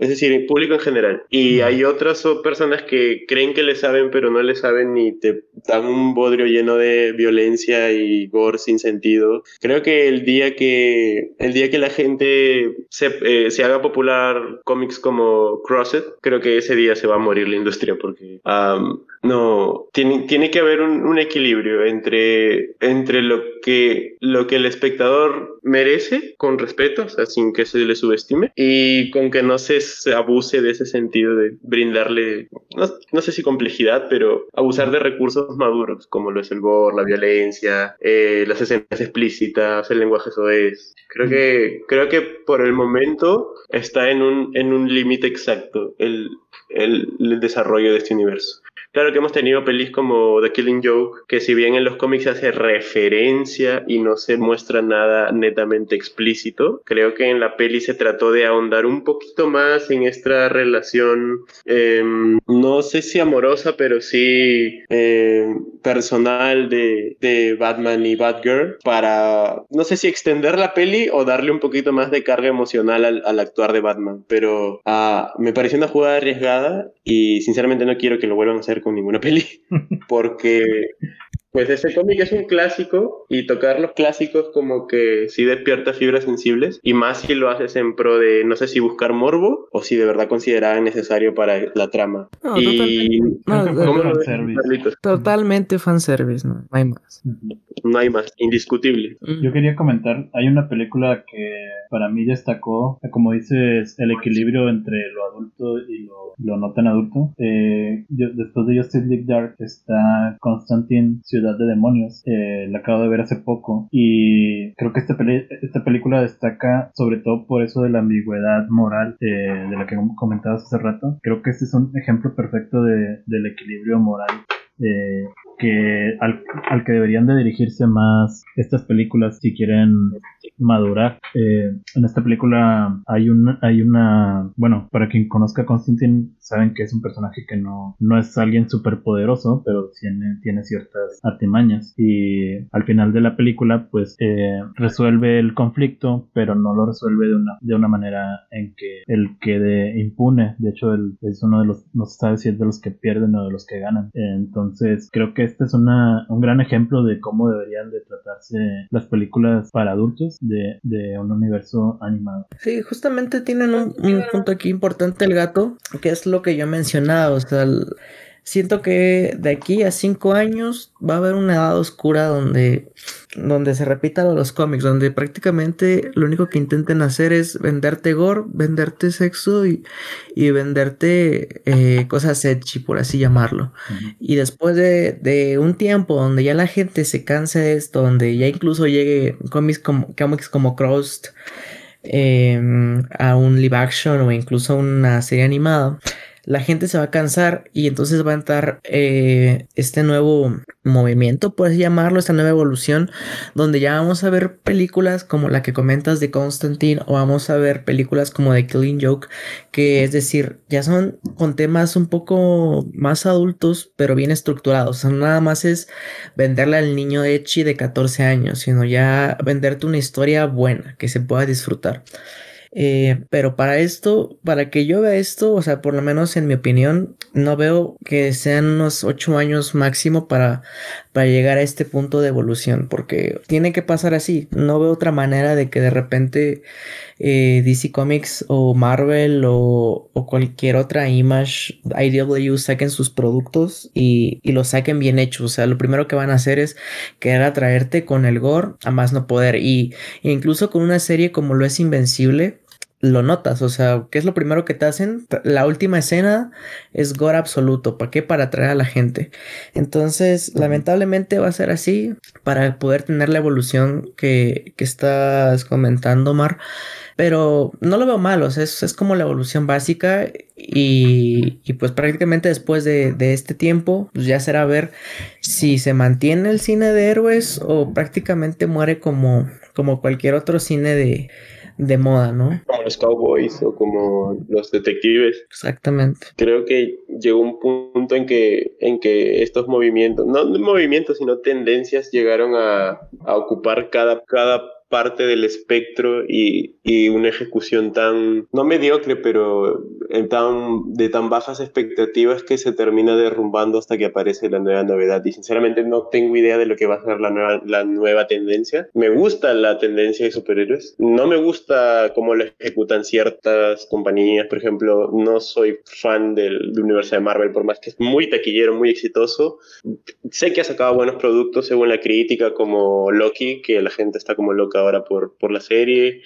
es decir, el público en general. Y hay otras personas que creen que le saben pero no le saben y te dan un bodrio lleno de violencia y gore sin sentido. Creo que el día que, el día que la gente se, eh, se haga popular cómics como Crosset, creo que ese día se va a morir la industria porque no, tiene, tiene que haber un, un, equilibrio entre, entre lo, que, lo que el espectador merece con respeto, sin que se le subestime, y con que no se, abuse de ese sentido de brindarle, no, no, sé si complejidad, pero abusar de recursos maduros, como lo es el gore, la violencia, eh, las escenas explícitas, el lenguaje soez. Creo que, creo que por el momento está en un, en un límite exacto el, el desarrollo de este universo. Claro que hemos tenido pelis como The Killing Joke, que si bien en los cómics hace referencia y no se muestra nada netamente explícito, creo que en la peli se trató de ahondar un poquito más en esta relación, eh, no sé si amorosa, pero sí eh, personal de, de, Batman y Batgirl, para, no sé si extender la peli o darle un poquito más de carga emocional al, al actuar de Batman, pero uh, me pareció una jugada arriesgada y sinceramente no quiero que lo vuelvan a hacer con ninguna peli, porque Pues este cómic es un clásico y tocar los clásicos como que sí despierta fibras sensibles y más si lo haces en pro de no sé si buscar morbo o si de verdad consideraba necesario para la trama. No, y totalmente, totalmente fanservice, no, hay más. No hay más, indiscutible. Mm. Yo quería comentar, hay una película que para mí destacó, como dices, el equilibrio entre lo adulto y lo, lo no tan adulto. Eh, después de Justice League Dark está Constantine Ciudad de Demonios, la acabo de ver hace poco y creo que esta, esta película destaca sobre todo por eso de la ambigüedad moral eh, de la que comentabas hace rato. Creo que este es un ejemplo perfecto de, del equilibrio moral eh, que al, al, que deberían de dirigirse más estas películas si quieren madurar. Eh, en esta película hay una, hay una, bueno, para quien conozca a Constantine, saben que es un personaje que no, no es alguien súper poderoso, pero tiene, tiene ciertas artimañas. Y al final de la película, pues eh, resuelve el conflicto, pero no lo resuelve de una, de una manera en que él quede impune. De hecho, él es uno de los, no se sabe si es de los que pierden o de los que ganan. entonces, creo que este es una, un gran ejemplo de cómo deberían de tratarse las películas para adultos de, un universo animado. Sí, justamente tienen un, punto aquí importante el gato, que es lo que yo mencionaba, o sea, siento que de aquí a cinco años va a haber una edad oscura donde, donde se repita los cómics, donde prácticamente lo único que intenten hacer es venderte gore, venderte sexo y, y venderte eh, cosas edgy, por así llamarlo. Y después de, de, un tiempo donde ya la gente se canse de esto, donde ya incluso llegue cómics como, cómics como Crossed, em, a un live action o incluso a una serie animada la gente se va a cansar y entonces va a entrar eh, este nuevo movimiento, por así llamarlo, esta nueva evolución, donde ya vamos a ver películas como la que comentas de Constantine o vamos a ver películas como The Killing Joke, que es decir, ya son con temas un poco más adultos, pero bien estructurados. O sea, nada más es venderle al niño Echi de 14 años, sino ya venderte una historia buena que se pueda disfrutar. Eh, pero para esto, para que yo vea esto, o sea, por lo menos en mi opinión, no veo que sean unos 8 años máximo para, para llegar a este punto de evolución, porque tiene que pasar así. No veo otra manera de que de repente eh, DC Comics o Marvel o, cualquier otra Image, IDW saquen sus productos y, y los saquen bien hechos. O sea, lo primero que van a hacer es querer atraerte con el gore a más no poder. Y incluso con una serie como lo es Invencible, lo notas, o sea, ¿qué es lo primero que te hacen? La última escena es gore absoluto, ¿para qué? Para atraer a la gente. Entonces, lamentablemente va a ser así para poder tener la evolución que, que estás comentando, Mar. Pero no lo veo mal, o sea, es, como la evolución básica y, y pues prácticamente después de, de, este tiempo, pues ya será ver si se mantiene el cine de héroes o prácticamente muere como, como cualquier otro cine de de moda, ¿no? Como los cowboys o como los detectives. Exactamente. Creo que llegó un punto en que, en que estos movimientos, no movimientos, sino tendencias llegaron a, a ocupar cada, cada parte del espectro y, y, una ejecución tan, no mediocre, pero en tan, de tan bajas expectativas que se termina derrumbando hasta que aparece la nueva novedad. Y sinceramente no tengo idea de lo que va a ser la nueva, la nueva tendencia. Me gusta la tendencia de superhéroes. No me gusta cómo lo ejecutan ciertas compañías. Por ejemplo, no soy fan del, del universo de Marvel, por más que es muy taquillero, muy exitoso. Sé que ha sacado buenos productos según la crítica, como Loki, que la gente está como loca ahora por, por la serie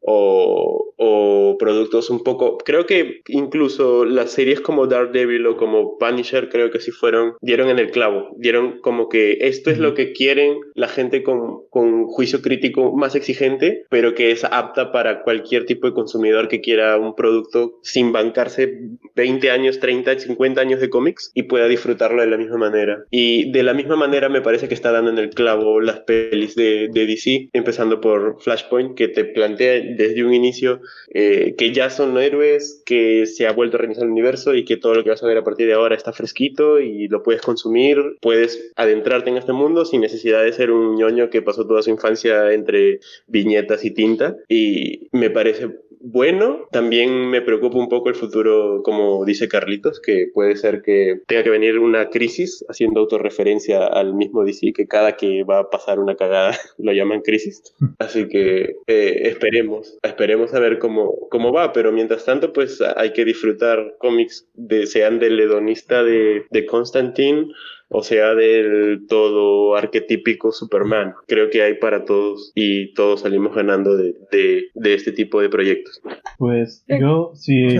o, o, productos un poco, creo que incluso las series como Daredevil o como Punisher creo que sí fueron, dieron en el clavo, dieron como que esto es lo que quieren la gente con, con juicio crítico más exigente, pero que es apta para cualquier tipo de consumidor que quiera un producto sin bancarse 20 años, 30, 50 años de cómics y pueda disfrutarlo de la misma manera. Y de la misma manera me parece que está dando en el clavo las pelis de, de DC, empezando por Flashpoint, que te plantea desde un inicio eh, que ya son héroes, que se ha vuelto a reiniciar el universo y que todo lo que vas a ver a partir de ahora está fresquito y lo puedes consumir, puedes adentrarte en este mundo sin necesidad de ser un ñoño que pasó toda su infancia entre viñetas y tinta. Y me parece bueno. También me preocupa un poco el futuro, como dice Carlitos, que puede ser que tenga que venir una crisis, haciendo autorreferencia al mismo DC, que cada que va a pasar una cagada lo llaman crisis. Así que eh, esperemos, esperemos a ver cómo, cómo va, pero mientras tanto, pues hay que disfrutar cómics, de, sean del hedonista de, de Constantine o sea del todo arquetípico Superman. Creo que hay para todos y todos salimos ganando de, de, este tipo de proyectos. Pues yo, sí,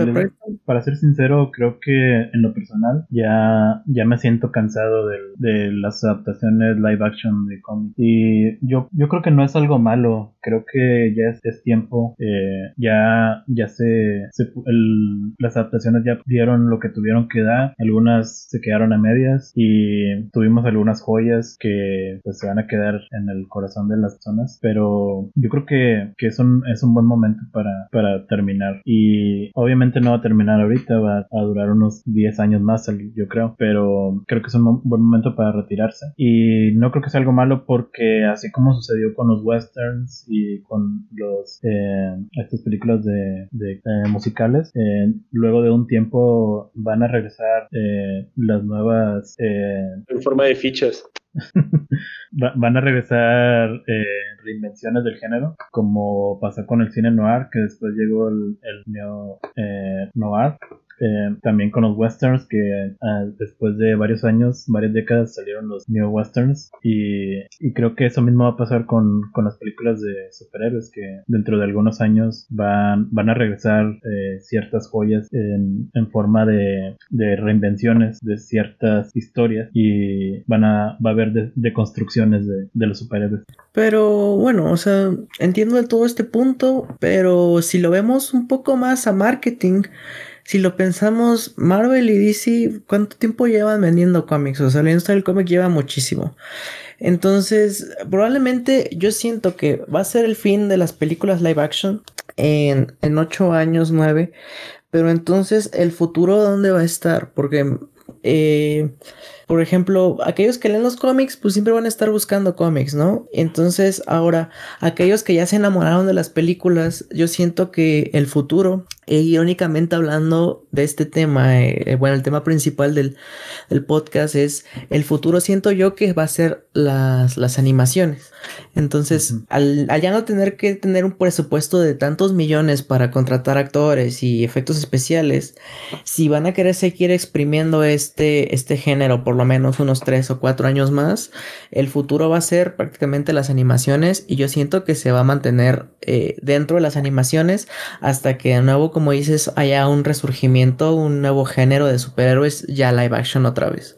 para ser sincero, creo que en lo personal ya, ya me siento cansado de, de las adaptaciones live action de cómics. Y yo, yo creo que no es algo malo, creo que ya es, es tiempo, eh, ya, ya se, se el, las adaptaciones ya dieron lo que tuvieron que dar, algunas se quedaron a medias y tuvimos algunas joyas que pues se van a quedar en el corazón de las personas, pero yo creo que, es, un, es un buen momento para, para terminar. Y obviamente no va a terminar ahorita, va a durar unos 10 años más yo creo, pero creo que es un buen momento para retirarse. Y no creo que sea algo malo porque así como sucedió con los westerns y con los eh, estas películas de, eh, musicales, eh, luego de un tiempo van a regresar las nuevas en forma de fichas. Van a regresar eh, reinvenciones del género, como pasó con el cine noir, que después llegó el, el neo eh, noir, eh, también con los westerns que ah, después de varios años, varias décadas salieron los new westerns y, creo que eso mismo va a pasar con, las películas de superhéroes que dentro de algunos años van, van a regresar eh, ciertas joyas en, forma de, reinvenciones de ciertas historias y van a, va a haber de, de los superhéroes. Pero bueno, o sea, entiendo de todo este punto, pero si lo vemos un poco más a marketing, si lo pensamos, Marvel y DC, ¿cuánto tiempo llevan vendiendo cómics? O sea, la industria del cómic lleva muchísimo. Entonces, probablemente yo siento que va a ser el fin de las películas live action en, en 8 años, 9. Pero entonces, ¿el futuro dónde va a estar? Porque eh, por ejemplo, aquellos que leen los cómics, pues siempre van a estar buscando cómics, ¿no? Entonces, ahora, aquellos que ya se enamoraron de las películas, yo siento que el futuro, e irónicamente hablando de este tema, eh, bueno, el tema principal del, podcast es el futuro, siento yo que va a ser las, las animaciones. Entonces, al, ya no tener que tener un presupuesto de tantos millones para contratar actores y efectos especiales, si van a querer seguir exprimiendo este, este género por lo menos unos 3 o 4 años más, el futuro va a ser prácticamente las animaciones y yo siento que se va a mantener eh, dentro de las animaciones hasta que de nuevo, como dices, haya un resurgimiento, un nuevo género de superhéroes ya live action otra vez.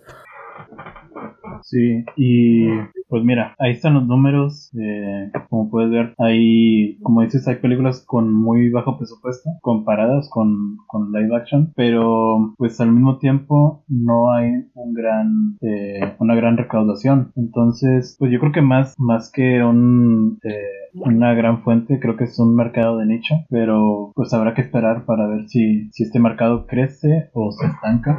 Sí, y pues mira, ahí están los números. Eh, como puedes ver, hay, como dices, hay películas con muy bajo presupuesto comparadas con, con live action, pero pues al mismo tiempo no hay un gran, eh, una gran recaudación. Entonces, pues yo creo que más, más que un, eh, una gran fuente, creo que es un mercado de nicho, pero pues habrá que esperar para ver si, si este mercado crece o se estanca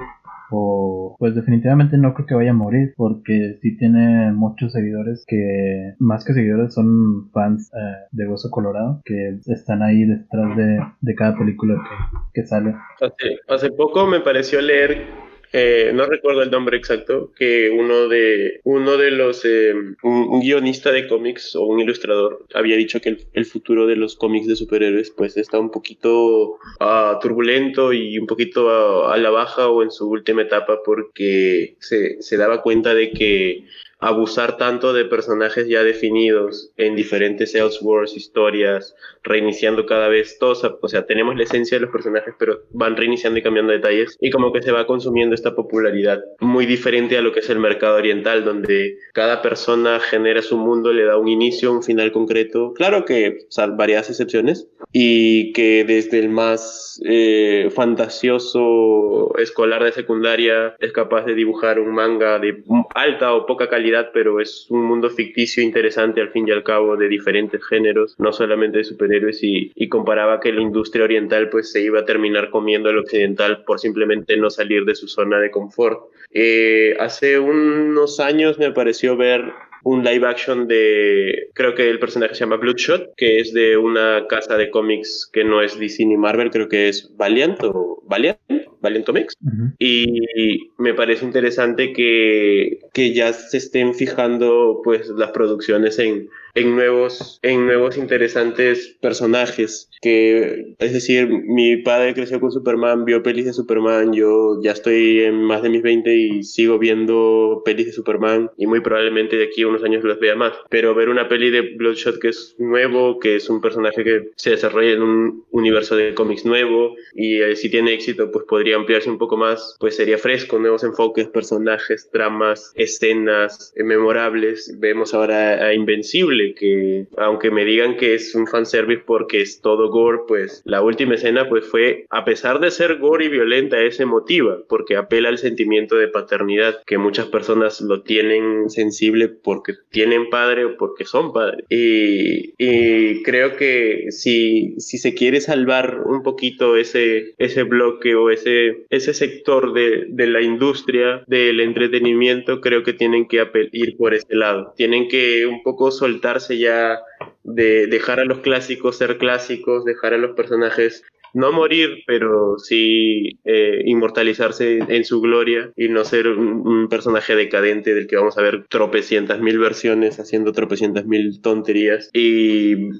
pues definitivamente no creo que vaya a morir porque sí tiene muchos seguidores que más que seguidores son fans eh, de Gozo Colorado que están ahí detrás de, de cada película que, que sale. Hace, hace poco me pareció leer eh, no recuerdo el nombre exacto, que uno de, uno de los, eh, un, guionista de cómics o un ilustrador había dicho que el, futuro de los cómics de superhéroes pues está un poquito uh, turbulento y un poquito a, la baja o en su última etapa porque se, se daba cuenta de que abusar tanto de personajes ya definidos en diferentes Elseworlds, historias, reiniciando cada vez todos, o sea, tenemos la esencia de los personajes, pero van reiniciando y cambiando detalles y como que se va consumiendo esta popularidad muy diferente a lo que es el mercado oriental, donde cada persona genera su mundo, le da un inicio, un final concreto, claro que o varias excepciones, y que desde el más eh, fantasioso escolar de secundaria es capaz de dibujar un manga de alta o poca calidad pero es un mundo ficticio interesante al fin y al cabo de diferentes géneros, no solamente de superhéroes, y, comparaba que la industria oriental pues se iba a terminar comiendo el occidental por simplemente no salir de su zona de confort. Eh, hace unos años me pareció ver un live action de, creo que el personaje se llama Bloodshot, que es de una casa de cómics que no es DC ni Marvel, creo que es Valiant o Valiant, Valiant Comics. Y me parece interesante que, que ya se estén fijando pues las producciones en en nuevos, en nuevos interesantes personajes. Que, es decir, mi padre creció con Superman, vio pelis de Superman, yo ya estoy en más de mis 20 y sigo viendo pelis de Superman y muy probablemente de aquí a unos años los vea más. Pero ver una peli de Bloodshot que es nuevo, que es un personaje que se desarrolla en un universo de cómics nuevo y eh, si tiene éxito pues podría ampliarse un poco más, pues sería fresco, nuevos enfoques, personajes, tramas, escenas eh, memorables. Vemos ahora a Invencible que aunque me digan que es un fanservice porque es todo gore, pues la última escena pues fue, a pesar de ser gore y violenta, es emotiva, porque apela al sentimiento de paternidad, que muchas personas lo tienen sensible porque tienen padre o porque son padres. Y, y creo que si, si se quiere salvar un poquito ese, ese bloque o ese, ese sector de, de la industria del entretenimiento, creo que tienen que ir por ese lado. Tienen que un poco soltar ya de dejar a los clásicos ser clásicos, dejar a los personajes no morir, pero sí eh, inmortalizarse en su gloria y no ser un, personaje decadente del que vamos a ver tropecientas mil versiones haciendo tropecientas mil tonterías y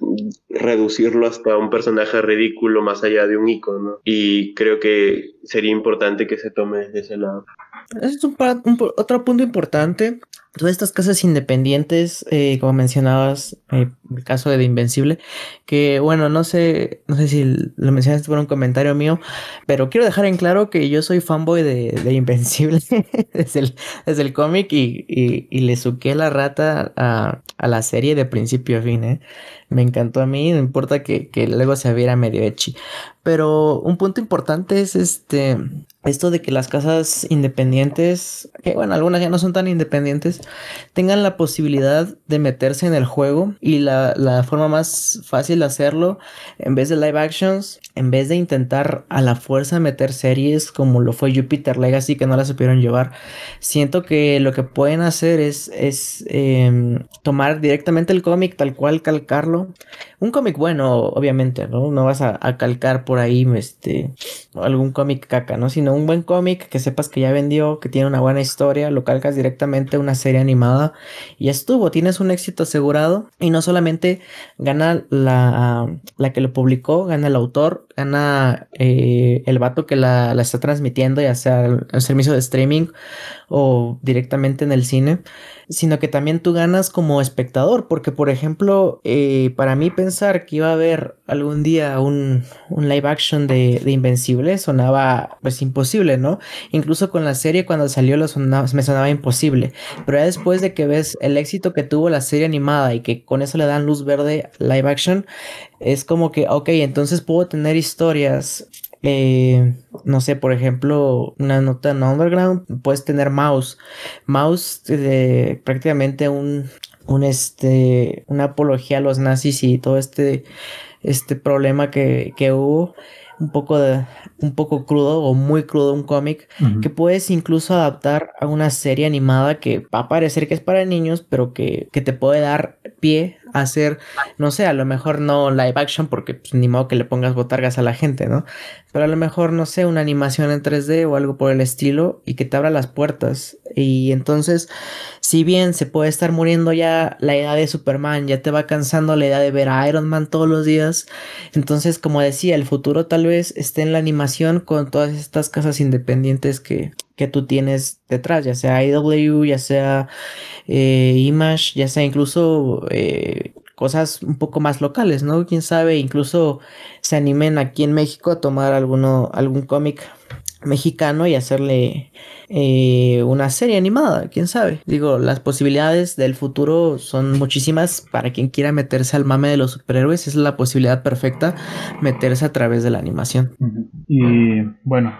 reducirlo hasta un personaje ridículo más allá de un icono. Y creo que sería importante que se tome de ese lado. Es un, otro punto importante todas estas casas independientes, eh, como mencionabas, eh, el caso de, Invencible, que bueno, no sé, no sé si lo mencionaste por un comentario mío, pero quiero dejar en claro que yo soy fanboy de, Invencible desde el, desde el cómic y, y, y, le suqué la rata a, a, la serie de principio a fin, ¿eh? Me encantó a mí, no importa que, que luego se viera medio echi. Pero un punto importante es este esto de que las casas independientes, que bueno, algunas ya no son tan independientes, tengan la posibilidad de meterse en el juego y la, la, forma más fácil de hacerlo, en vez de live actions, en vez de intentar a la fuerza meter series como lo fue Jupiter Legacy que no la supieron llevar, siento que lo que pueden hacer es, es eh, tomar directamente el cómic tal cual, calcarlo. Un cómic bueno, obviamente, ¿no? No vas a, calcar por ahí este, algún cómic caca, ¿no? Sino un buen cómic que sepas que ya vendió, que tiene una buena historia, lo calcas directamente a una serie animada y estuvo, tienes un éxito asegurado y no solamente gana la, la que lo publicó, gana el autor, gana eh, el vato que la, la, está transmitiendo, ya sea el servicio de streaming o directamente en el cine, sino que también tú ganas como espectador, porque por ejemplo, eh, para mí pensar que iba a haber algún día un, un live action de, de, Invencible sonaba pues imposible, ¿no? Incluso con la serie cuando salió me sonaba imposible, pero ya después de que ves el éxito que tuvo la serie animada y que con eso le dan luz verde live action, es como que, ok, entonces puedo tener historias eh, no sé, por ejemplo, una nota en Underground, puedes tener Mouse. Mouse, eh, prácticamente un, un, este, una apología a los nazis y todo este, este problema que, que hubo un poco de un poco crudo o muy crudo un cómic uh -huh. que puedes incluso adaptar a una serie animada que va a parecer que es para niños pero que, que te puede dar pie a hacer no sé a lo mejor no live action porque pues, ni modo que le pongas botargas a la gente no pero a lo mejor no sé una animación en 3D o algo por el estilo y que te abra las puertas. Y entonces si bien se puede estar muriendo ya la edad de Superman ya te va cansando la edad de ver a Iron Man todos los días entonces como decía el futuro tal vez esté en la animación con todas estas casas independientes que, que tú tienes detrás, ya sea IW, ya sea eh, Image, ya sea incluso eh, cosas un poco más locales, ¿no? Quién sabe, incluso se animen aquí en México a tomar alguno, algún cómic mexicano y hacerle eh, una serie animada, quién sabe. Digo, las posibilidades del futuro son muchísimas para quien quiera meterse al mame de los superhéroes, es la posibilidad perfecta meterse a través de la animación. Y bueno,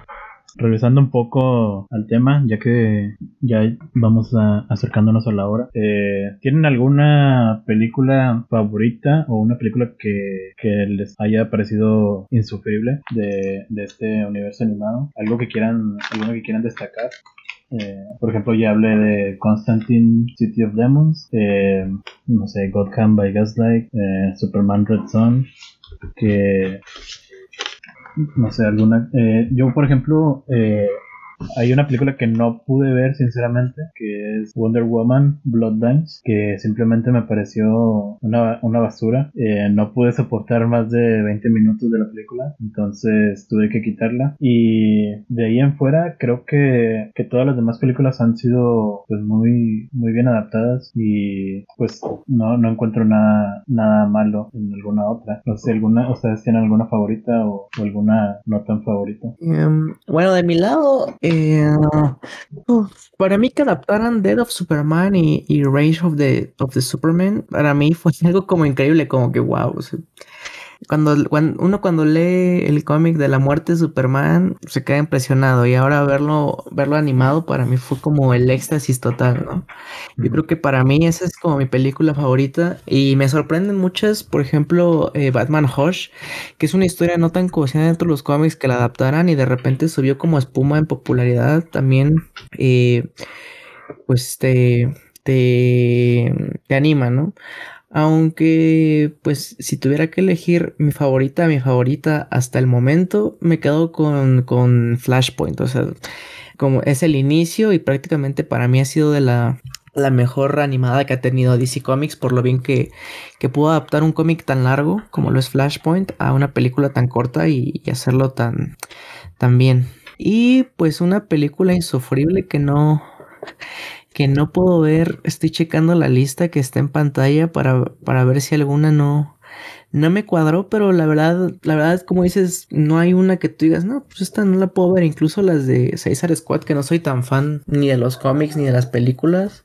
regresando un poco al tema, ya que ya vamos a, acercándonos a la hora, eh, ¿tienen alguna película favorita o una película que, les haya parecido insufrible de, este universo animado? ¿Algo que quieran, alguno que quieran destacar? Eh, por ejemplo, ya hablé de Constantine City of Demons, eh, no sé, Gotham by Gaslight, eh, Superman Red Son, que no sé, alguna... yo, por ejemplo, hay una película que no pude ver, sinceramente, que es Wonder Woman Blood Dance, que simplemente me pareció una, una basura. Eh, no pude soportar más de 20 minutos de la película, entonces tuve que quitarla. Y de ahí en fuera, creo que, que todas las demás películas han sido pues muy, muy bien adaptadas y pues no, no encuentro nada, nada malo en alguna otra. No sé, alguna, ¿ustedes tienen alguna favorita o, alguna no tan favorita? Em, bueno, de mi lado, para mí que adaptaran Dead of Superman y, Rage of the, of the Superman, para mí fue algo como increíble, como que wow. Cuando, uno cuando lee el cómic de la muerte de Superman se queda impresionado y ahora verlo verlo animado para mí fue como el éxtasis total, ¿no? Yo creo que para mí esa es como mi película favorita y me sorprenden muchas, por ejemplo, eh, Batman Hush, que es una historia no tan conocida dentro de los cómics que la adaptaran y de repente subió como espuma en popularidad también, eh, pues te, te, te anima, ¿no? Aunque, pues, si tuviera que elegir mi favorita, mi favorita hasta el momento, me quedo con, con Flashpoint. O sea, como es el inicio y prácticamente para mí ha sido de la, la mejor animada que ha tenido DC Comics, por lo bien que, que pudo adaptar un cómic tan largo como lo es Flashpoint a una película tan corta y, y hacerlo tan, tan bien. Y pues una película insufrible que no que no puedo ver, estoy checando la lista que está en pantalla para, para ver si alguna no, no me cuadró, pero la verdad, la verdad, como dices, no hay una que tú digas, no, pues esta no la puedo ver, incluso las de Caesar Squad, que no soy tan fan ni de los cómics ni de las películas,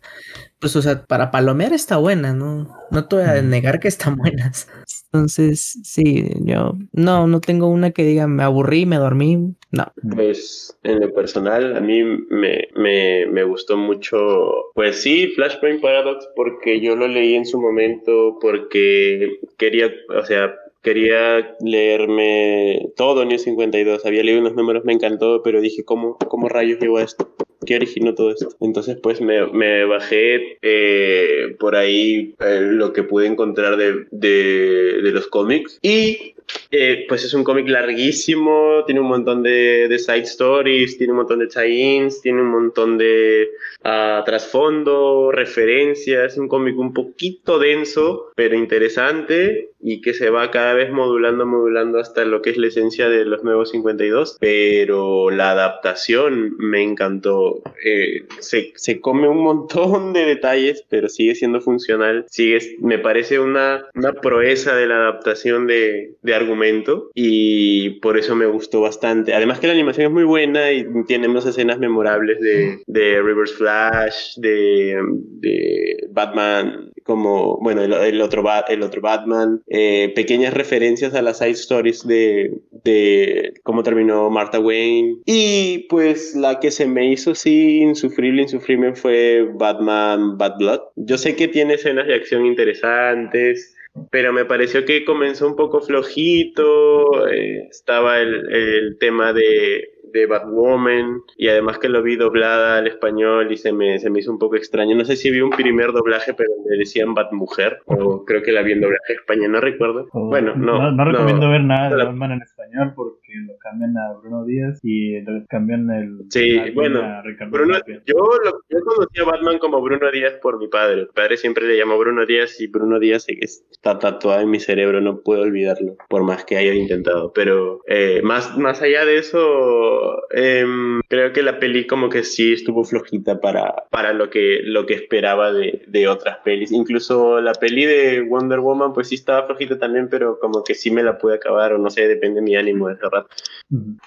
pues, o sea, para palomear está buena, ¿no? No te voy a negar que están buenas. Entonces, sí, yo no, no tengo una que diga me aburrí, me dormí, no. Pues en lo personal, a mí me, me, me gustó mucho, pues sí, Flashpoint Paradox, porque yo lo leí en su momento, porque quería, o sea, quería leerme todo New 52. Había leído unos números, me encantó, pero dije, ¿cómo, cómo rayos llevo esto? ¿Qué originó todo esto? Entonces, pues me, bajé eh, por ahí eh, lo que pude encontrar de, de, los cómics y eh, pues es un cómic larguísimo, tiene un montón de, de, side stories, tiene un montón de tie-ins, tiene un montón de uh, trasfondo, referencias, un cómic un poquito denso, pero interesante y que se va cada vez modulando, modulando hasta lo que es la esencia de los nuevos 52, pero la adaptación me encantó. Eh, se, se, come un montón de detalles, pero sigue siendo funcional, sigue, me parece una, una proeza de la adaptación de, de argumento y por eso me gustó bastante. Además que la animación es muy buena y tenemos escenas memorables de, de Reverse Flash, de, de Batman como, bueno, el, otro, el otro Batman, eh, pequeñas referencias a las side stories de, de cómo terminó Martha Wayne. Y pues la que se me hizo sí insufrible, insufrible fue Batman Bad Blood. Yo sé que tiene escenas de acción interesantes, pero me pareció que comenzó un poco flojito, eh, estaba el, el tema de de Batwoman y además que lo vi doblada al español y se me, se me hizo un poco extraño. No sé si vi un primer doblaje, pero le decían Batmujer o creo que la vi en doblaje español, no recuerdo. Oh, bueno, no. No, recomiendo ver nada de Batman en español porque lo cambian a Bruno Díaz y lo cambian el. Sí, bueno, Bruno, yo, lo, yo conocí a Batman como Bruno Díaz por mi padre. Mi padre siempre le llamó Bruno Díaz y Bruno Díaz está tatuado en mi cerebro, no puedo olvidarlo, por más que haya intentado. Pero eh, más, más allá de eso, Em, creo que la peli como que sí estuvo flojita para, para lo, que, lo que esperaba de, de, otras pelis. Incluso la peli de Wonder Woman pues sí estaba flojita también, pero como que sí me la pude acabar o no sé, depende de mi ánimo de ese rato.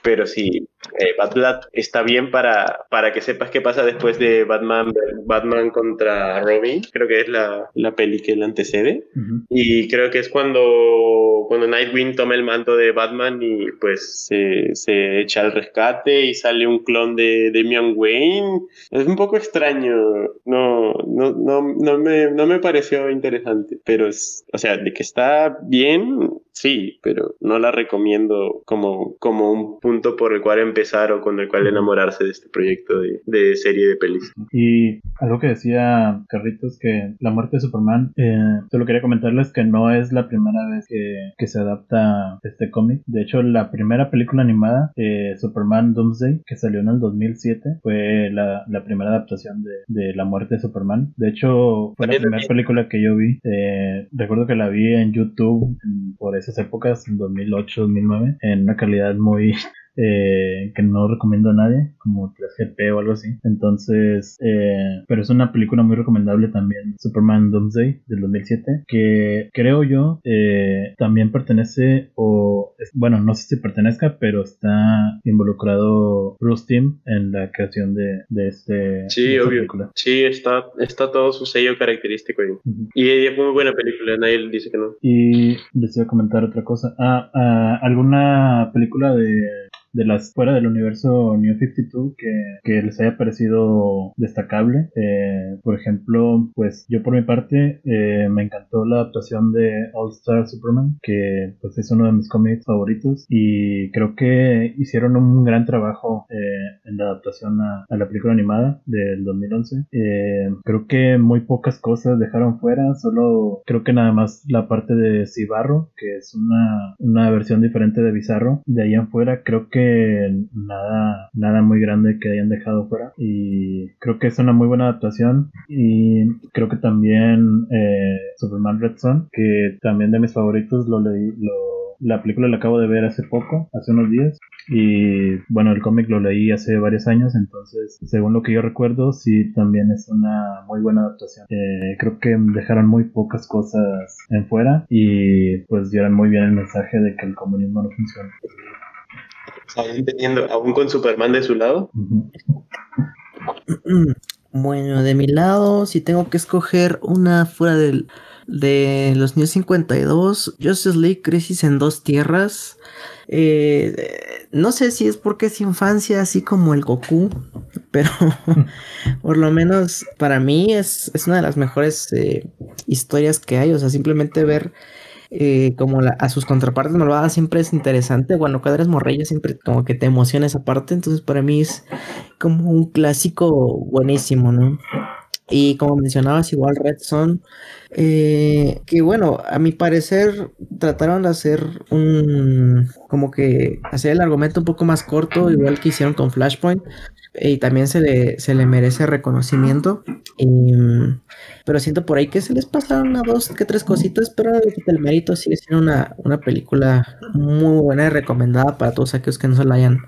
Pero sí, eh, está bien para, para que sepas qué pasa después de Batman, Batman contra Robin. Creo que es la, la peli que le antecede. Y creo que es cuando, cuando Nightwing toma el manto de Batman y pues se, se echa al rescate y sale un clon de Damian Wayne. Es un poco extraño. No, no, no, no, me, no me pareció interesante. Pero es, o sea, de que está bien, sí, pero no la recomiendo como, como un punto por el cual empezar o con el cual enamorarse de este proyecto de, de serie de pelis. Y algo que decía Carritos, que la muerte de Superman, eh, solo quería comentarles que no es la primera vez que, que se adapta este cómic. De hecho, la primera película animada, eh, Superman Doomsday, que salió en el 2007, fue la, la primera adaptación de, de, la muerte de Superman. De hecho, fue la primera película que yo vi. Eh, recuerdo que la vi en YouTube en, por esas épocas, en 2008, 2009, en una calidad muy eh, que no recomiendo a nadie, como 3GP o algo así. Entonces, eh, pero es una película muy recomendable también, Superman Doomsday del 2007, que creo yo eh, también pertenece o, bueno, no sé si pertenezca, pero está involucrado Bruce Timm en la creación de, de este. Sí, obvio. Película. Sí, está, está todo su sello característico ahí. Y es muy buena película, nadie dice que no. Y les iba a comentar otra cosa. Ah, ah alguna película de de las fuera del universo New 52 que, que les haya parecido destacable. Eh, por ejemplo, pues yo por mi parte eh, me encantó la adaptación de All Star Superman, que pues es uno de mis cómics favoritos y creo que hicieron un gran trabajo eh, en la adaptación a, a, la película animada del 2011. creo que muy pocas cosas dejaron fuera, solo creo que nada más la parte de Cibarro, que es una, una versión diferente de Bizarro. De ahí en fuera creo que nada, nada muy grande que hayan dejado fuera. Y creo que es una muy buena adaptación. Y creo que también eh, Superman Red Son, que también de mis favoritos, lo leí, la película la acabo de ver hace poco, hace unos días. Y bueno, el cómic lo leí hace varios años, entonces, según lo que yo recuerdo, sí, también es una muy buena adaptación. Eh, creo que dejaron muy pocas cosas en fuera y pues dieron muy bien el mensaje de que el comunismo no funciona aún teniendo, aún con Superman de su lado. Bueno, de mi lado, si tengo que escoger una fuera del, de los New 52, Justice League Crisis en dos tierras. Eh, no sé si es porque es infancia, así como el Goku, pero por lo menos para mí es, es una de las mejores eh, historias que hay. O sea, simplemente ver eh, como a sus contrapartes malvadas siempre es interesante. Bueno, cuando eres morrilla siempre como que te emociona esa parte. Entonces para mí es como un clásico buenísimo, ¿no? Y como mencionabas, igual Red Son, eh, que bueno, a mi parecer trataron de hacer un, como que hacer el argumento un poco más corto, igual que hicieron con Flashpoint, y también se le, se le merece reconocimiento. pero siento por ahí que se les pasaron una dos que tres cositas, pero el mérito sigue siendo una, una película muy buena y recomendada para todos aquellos que no se la hayan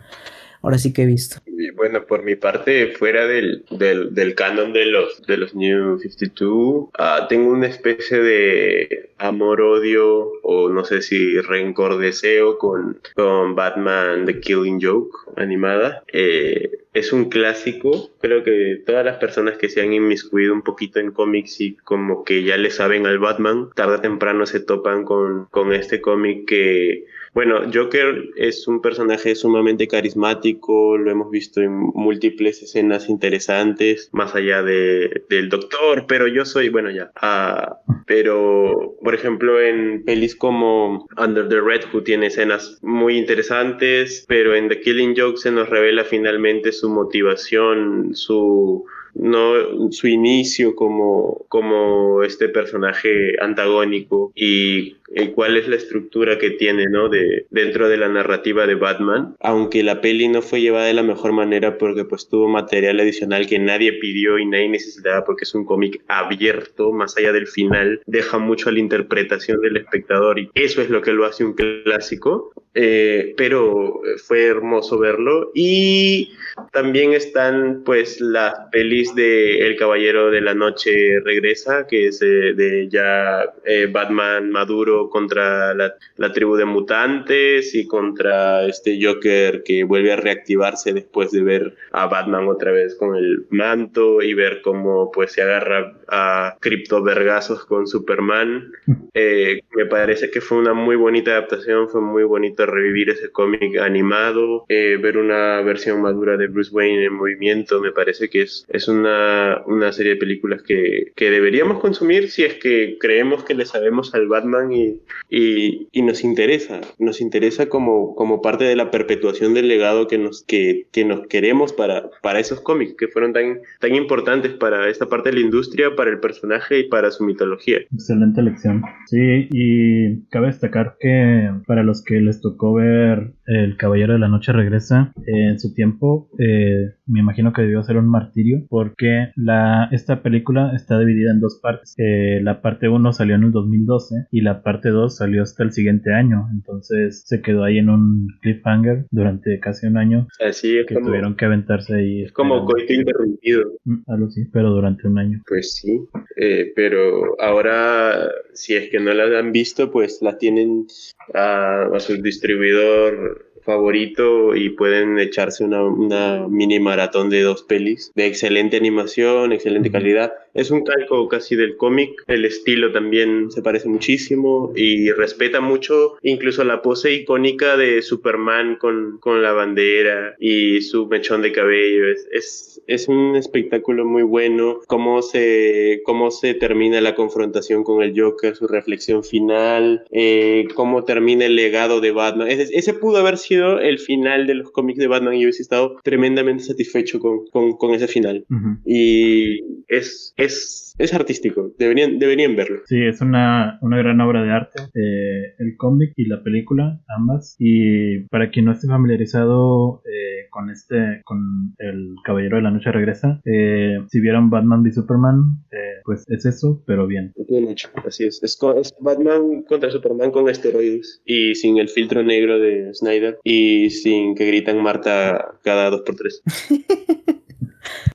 ahora sí que he visto. Bueno, por mi parte, fuera del, del, del canon de los, de los New 52, ah, tengo una especie de amor-odio o no sé si rencor-deseo con, con Batman The Killing Joke animada. Eh, es un clásico. Creo que todas las personas que se han inmiscuido un poquito en cómics y como que ya le saben al Batman, tarde o temprano se topan con, con este cómic que bueno, Joker es un personaje sumamente carismático, lo hemos visto en múltiples escenas interesantes, más allá de, del Doctor, pero yo soy, bueno, ya, uh, pero por ejemplo en pelis como Under the Red Hood tiene escenas muy interesantes, pero en The Killing Joke se nos revela finalmente su motivación, su no su inicio como, como este personaje antagónico y cuál es la estructura que tiene ¿no? de, dentro de la narrativa de Batman, aunque la peli no fue llevada de la mejor manera porque pues tuvo material adicional que nadie pidió y nadie necesitaba porque es un cómic abierto, más allá del final, deja mucho a la interpretación del espectador y eso es lo que lo hace un clásico, eh, pero fue hermoso verlo. Y también están pues las pelis de El Caballero de la Noche regresa, que es de ya eh, Batman maduro contra la, tribu de mutantes y contra este Joker que vuelve a reactivarse después de ver a Batman otra vez con el manto y ver cómo pues se agarra a criptovergazos con Superman. Eh, me parece que fue una muy bonita adaptación, fue muy bonito revivir ese cómic animado, eh, ver una versión madura de Bruce Wayne en movimiento. Me parece que es, es una, una serie de películas que, que deberíamos consumir si es que creemos que le sabemos al Batman y, y, y nos interesa. Nos interesa como, como parte de la perpetuación del legado que nos, que, que nos queremos para, para esos cómics que fueron tan, tan importantes para esta parte de la industria, para el personaje y para su mitología. Excelente elección. Sí, y cabe destacar que para los que les tocó ver El Caballero de la Noche Regresa en su tiempo, eh, me imagino que debió ser un martirio porque la, esta película está dividida en dos partes. Eh, la parte 1 salió en el 2012 y la parte 2 salió hasta el siguiente año. Entonces se quedó ahí en un cliffhanger durante casi un año. Así es que como, tuvieron que aventarse ahí. es como coito interrumpido. Mm, Algo sí, pero durante un año. Pues sí, eh, pero ahora si es que no la han visto, pues la tienen a, a su distribuidor favorito y pueden echarse una, una, mini maratón de dos pelis de excelente animación, excelente calidad. Es un calco casi del cómic, el estilo también se parece muchísimo y respeta mucho incluso la pose icónica de Superman con, con la bandera y su mechón de cabello. Es, es, es un espectáculo muy bueno, cómo se, cómo se termina la confrontación con el Joker, su reflexión final, eh, cómo termina el legado de Batman. Ese, ese pudo haber sido el final de los cómics de Batman y yo hubiese estado tremendamente satisfecho con, con, con ese final. Uh -huh. Y es, es, es artístico, deberían, deberían verlo. Sí, es una, una gran obra de arte, eh, el cómic y la película, ambas. Y para quien no esté familiarizado eh, con este, con el Caballero de la Noche Regresa, eh, si vieron Batman v Superman, pues es eso, pero bien. Bien hecho, así es. Es, es Batman contra Superman con esteroides y sin el filtro negro de Snyder y sin que gritan Marta cada dos por tres.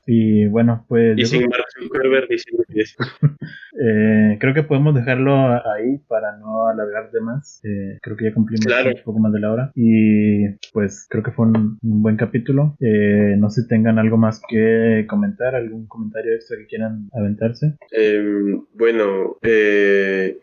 Y bueno, pues. Y sin Mark Zuckerberg diciendo eso. eh, creo que podemos dejarlo ahí para no alargar de más. Eh, creo que ya cumplimos claro. un poco más de la hora. Y pues creo que fue un, un buen capítulo. Eh, no sé si tengan algo más que comentar, algún comentario extra que quieran aventarse. Eh, bueno,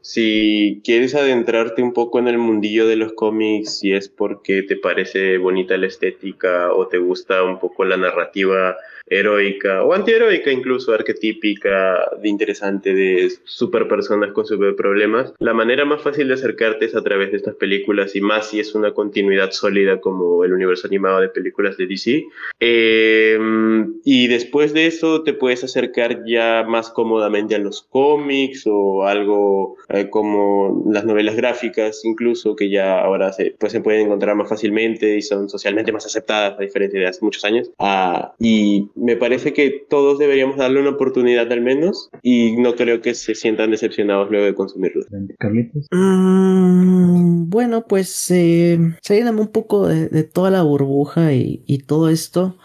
si quieres adentrarte un poco en el mundillo de los cómics, si es porque te parece bonita la estética o te gusta un poco la narrativa heroica o antiheroica incluso arquetípica de interesante de super personas con super problemas la manera más fácil de acercarte es a través de estas películas y más si es una continuidad sólida como el universo animado de películas de DC eh, y después de eso te puedes acercar ya más cómodamente a los cómics o algo eh, como las novelas gráficas incluso que ya ahora se, pues, se pueden encontrar más fácilmente y son socialmente más aceptadas a diferencia de hace muchos años. Ah, y me parece que todos deberíamos darle una oportunidad al menos y no creo que se sientan decepcionados luego de consumirlo. Carlitos. Mm, bueno, pues eh, saliéndome un poco de, de, toda la burbuja y, y todo esto.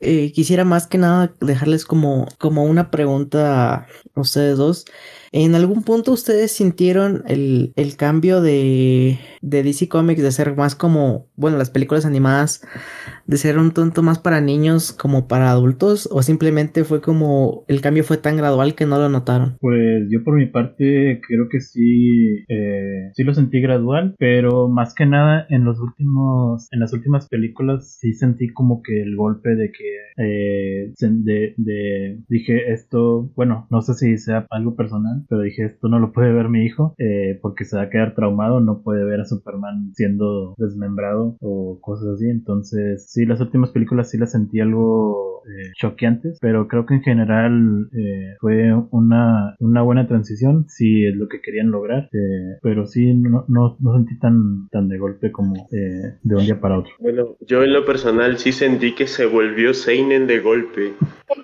Eh, quisiera más que nada dejarles como, como una pregunta a ustedes dos. ¿En algún punto ustedes sintieron el, el cambio de, de, DC Comics de ser más como, bueno, las películas animadas, de ser un tonto más para niños como para adultos? ¿O simplemente fue como el cambio fue tan gradual que no lo notaron? Pues yo por mi parte creo que sí, eh, sí lo sentí gradual, pero más que nada en los últimos, en las últimas películas sí sentí como que el golpe de que eh, de, de, dije esto, bueno, no sé si sea algo personal, pero dije esto no lo puede ver mi hijo eh, porque se va a quedar traumado, no puede ver a Superman siendo desmembrado o cosas así, entonces sí, las últimas películas sí las sentí algo eh, choqueantes, pero creo que en general eh, fue una, una buena transición, si es lo que querían lograr, eh, pero sí no, no, no, sentí tan, tan de golpe como eh, de un día para otro. Bueno, yo en lo personal sí sentí que se volvió Seinen de golpe,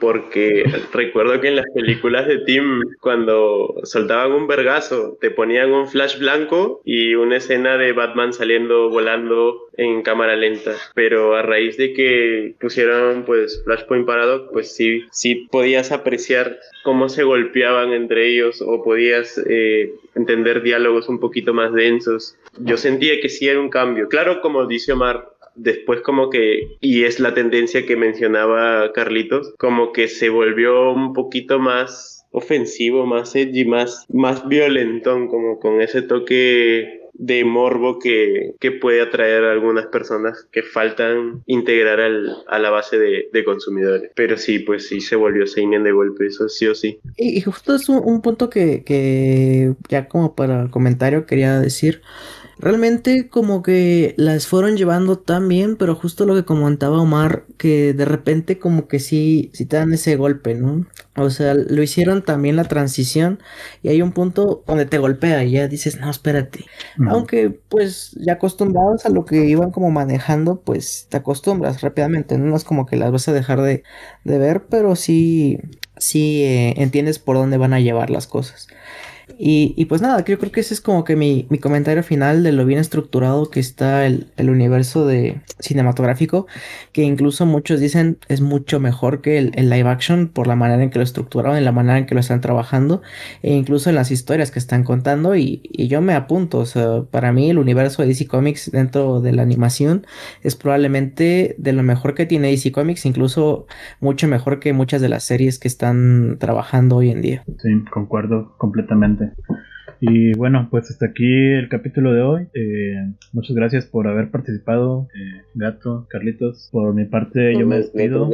porque recuerdo que en las películas de Tim, cuando soltaban un vergazo, te ponían un flash blanco y una escena de Batman saliendo volando en cámara lenta, pero a raíz de que pusieron pues Flashpoint Paradox, pues sí, sí podías apreciar cómo se golpeaban entre ellos o podías eh, entender diálogos un poquito más densos. Yo sentía que sí era un cambio. Claro, como dice Omar, después como que, y es la tendencia que mencionaba Carlitos, como que se volvió un poquito más ofensivo, más edgy, más, más violentón, como con ese toque de morbo que, que puede atraer a algunas personas que faltan integrar al, a la base de, de, consumidores. Pero sí, pues sí se volvió Seinen de golpe, eso sí o sí. Y, justo es un, un punto que, que ya como para el comentario quería decir. Realmente como que las fueron llevando tan bien, pero justo lo que comentaba Omar, que de repente como que sí, sí te dan ese golpe, ¿no? O sea, lo hicieron también la transición y hay un punto donde te golpea y ya dices, no, espérate. Aunque pues ya acostumbrados a lo que iban como manejando, pues te acostumbras rápidamente, ¿no? No es como que las vas a dejar de, de ver, pero sí, sí eh, entiendes por dónde van a llevar las cosas. Y, y, pues nada, yo creo que ese es como que mi, mi comentario final de lo bien estructurado que está el, el, universo de cinematográfico, que incluso muchos dicen es mucho mejor que el, live action por la manera en que lo estructuraron, en la manera en que lo están trabajando, e incluso en las historias que están contando, y, y yo me apunto, o sea, para mí el universo de DC Comics dentro de la animación es probablemente de lo mejor que tiene DC Comics, incluso mucho mejor que muchas de las series que están trabajando hoy en día. Sí, concuerdo completamente. Y bueno, pues hasta aquí el capítulo de hoy. Eh, muchas gracias por haber participado, eh, Gato, Carlitos. Por mi parte yo me despido.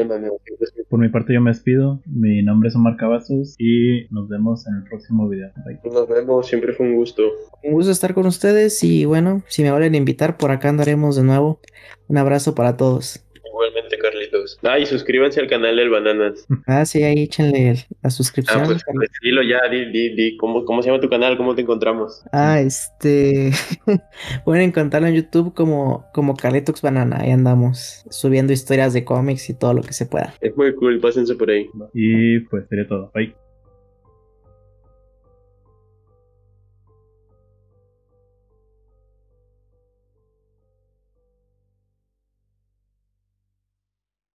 Por mi parte yo me despido. Mi nombre es Omar Cavazos y nos vemos en el próximo video. Bye. Nos vemos, siempre fue un gusto. Un gusto estar con ustedes y bueno, si me vuelven a invitar, por acá andaremos de nuevo. Un abrazo para todos. Igualmente, Carlitos. Ah, y suscríbanse al canal del Bananas. Ah, sí, ahí échenle la suscripción. Ah, pues, pues dilo ya, di, di, di. ¿Cómo, ¿Cómo se llama tu canal? ¿Cómo te encontramos? Ah, este. Pueden encontrarlo en YouTube como, como Carlitos Banana. Ahí andamos subiendo historias de cómics y todo lo que se pueda. Es muy cool, pásense por ahí. Y pues sería todo. Bye.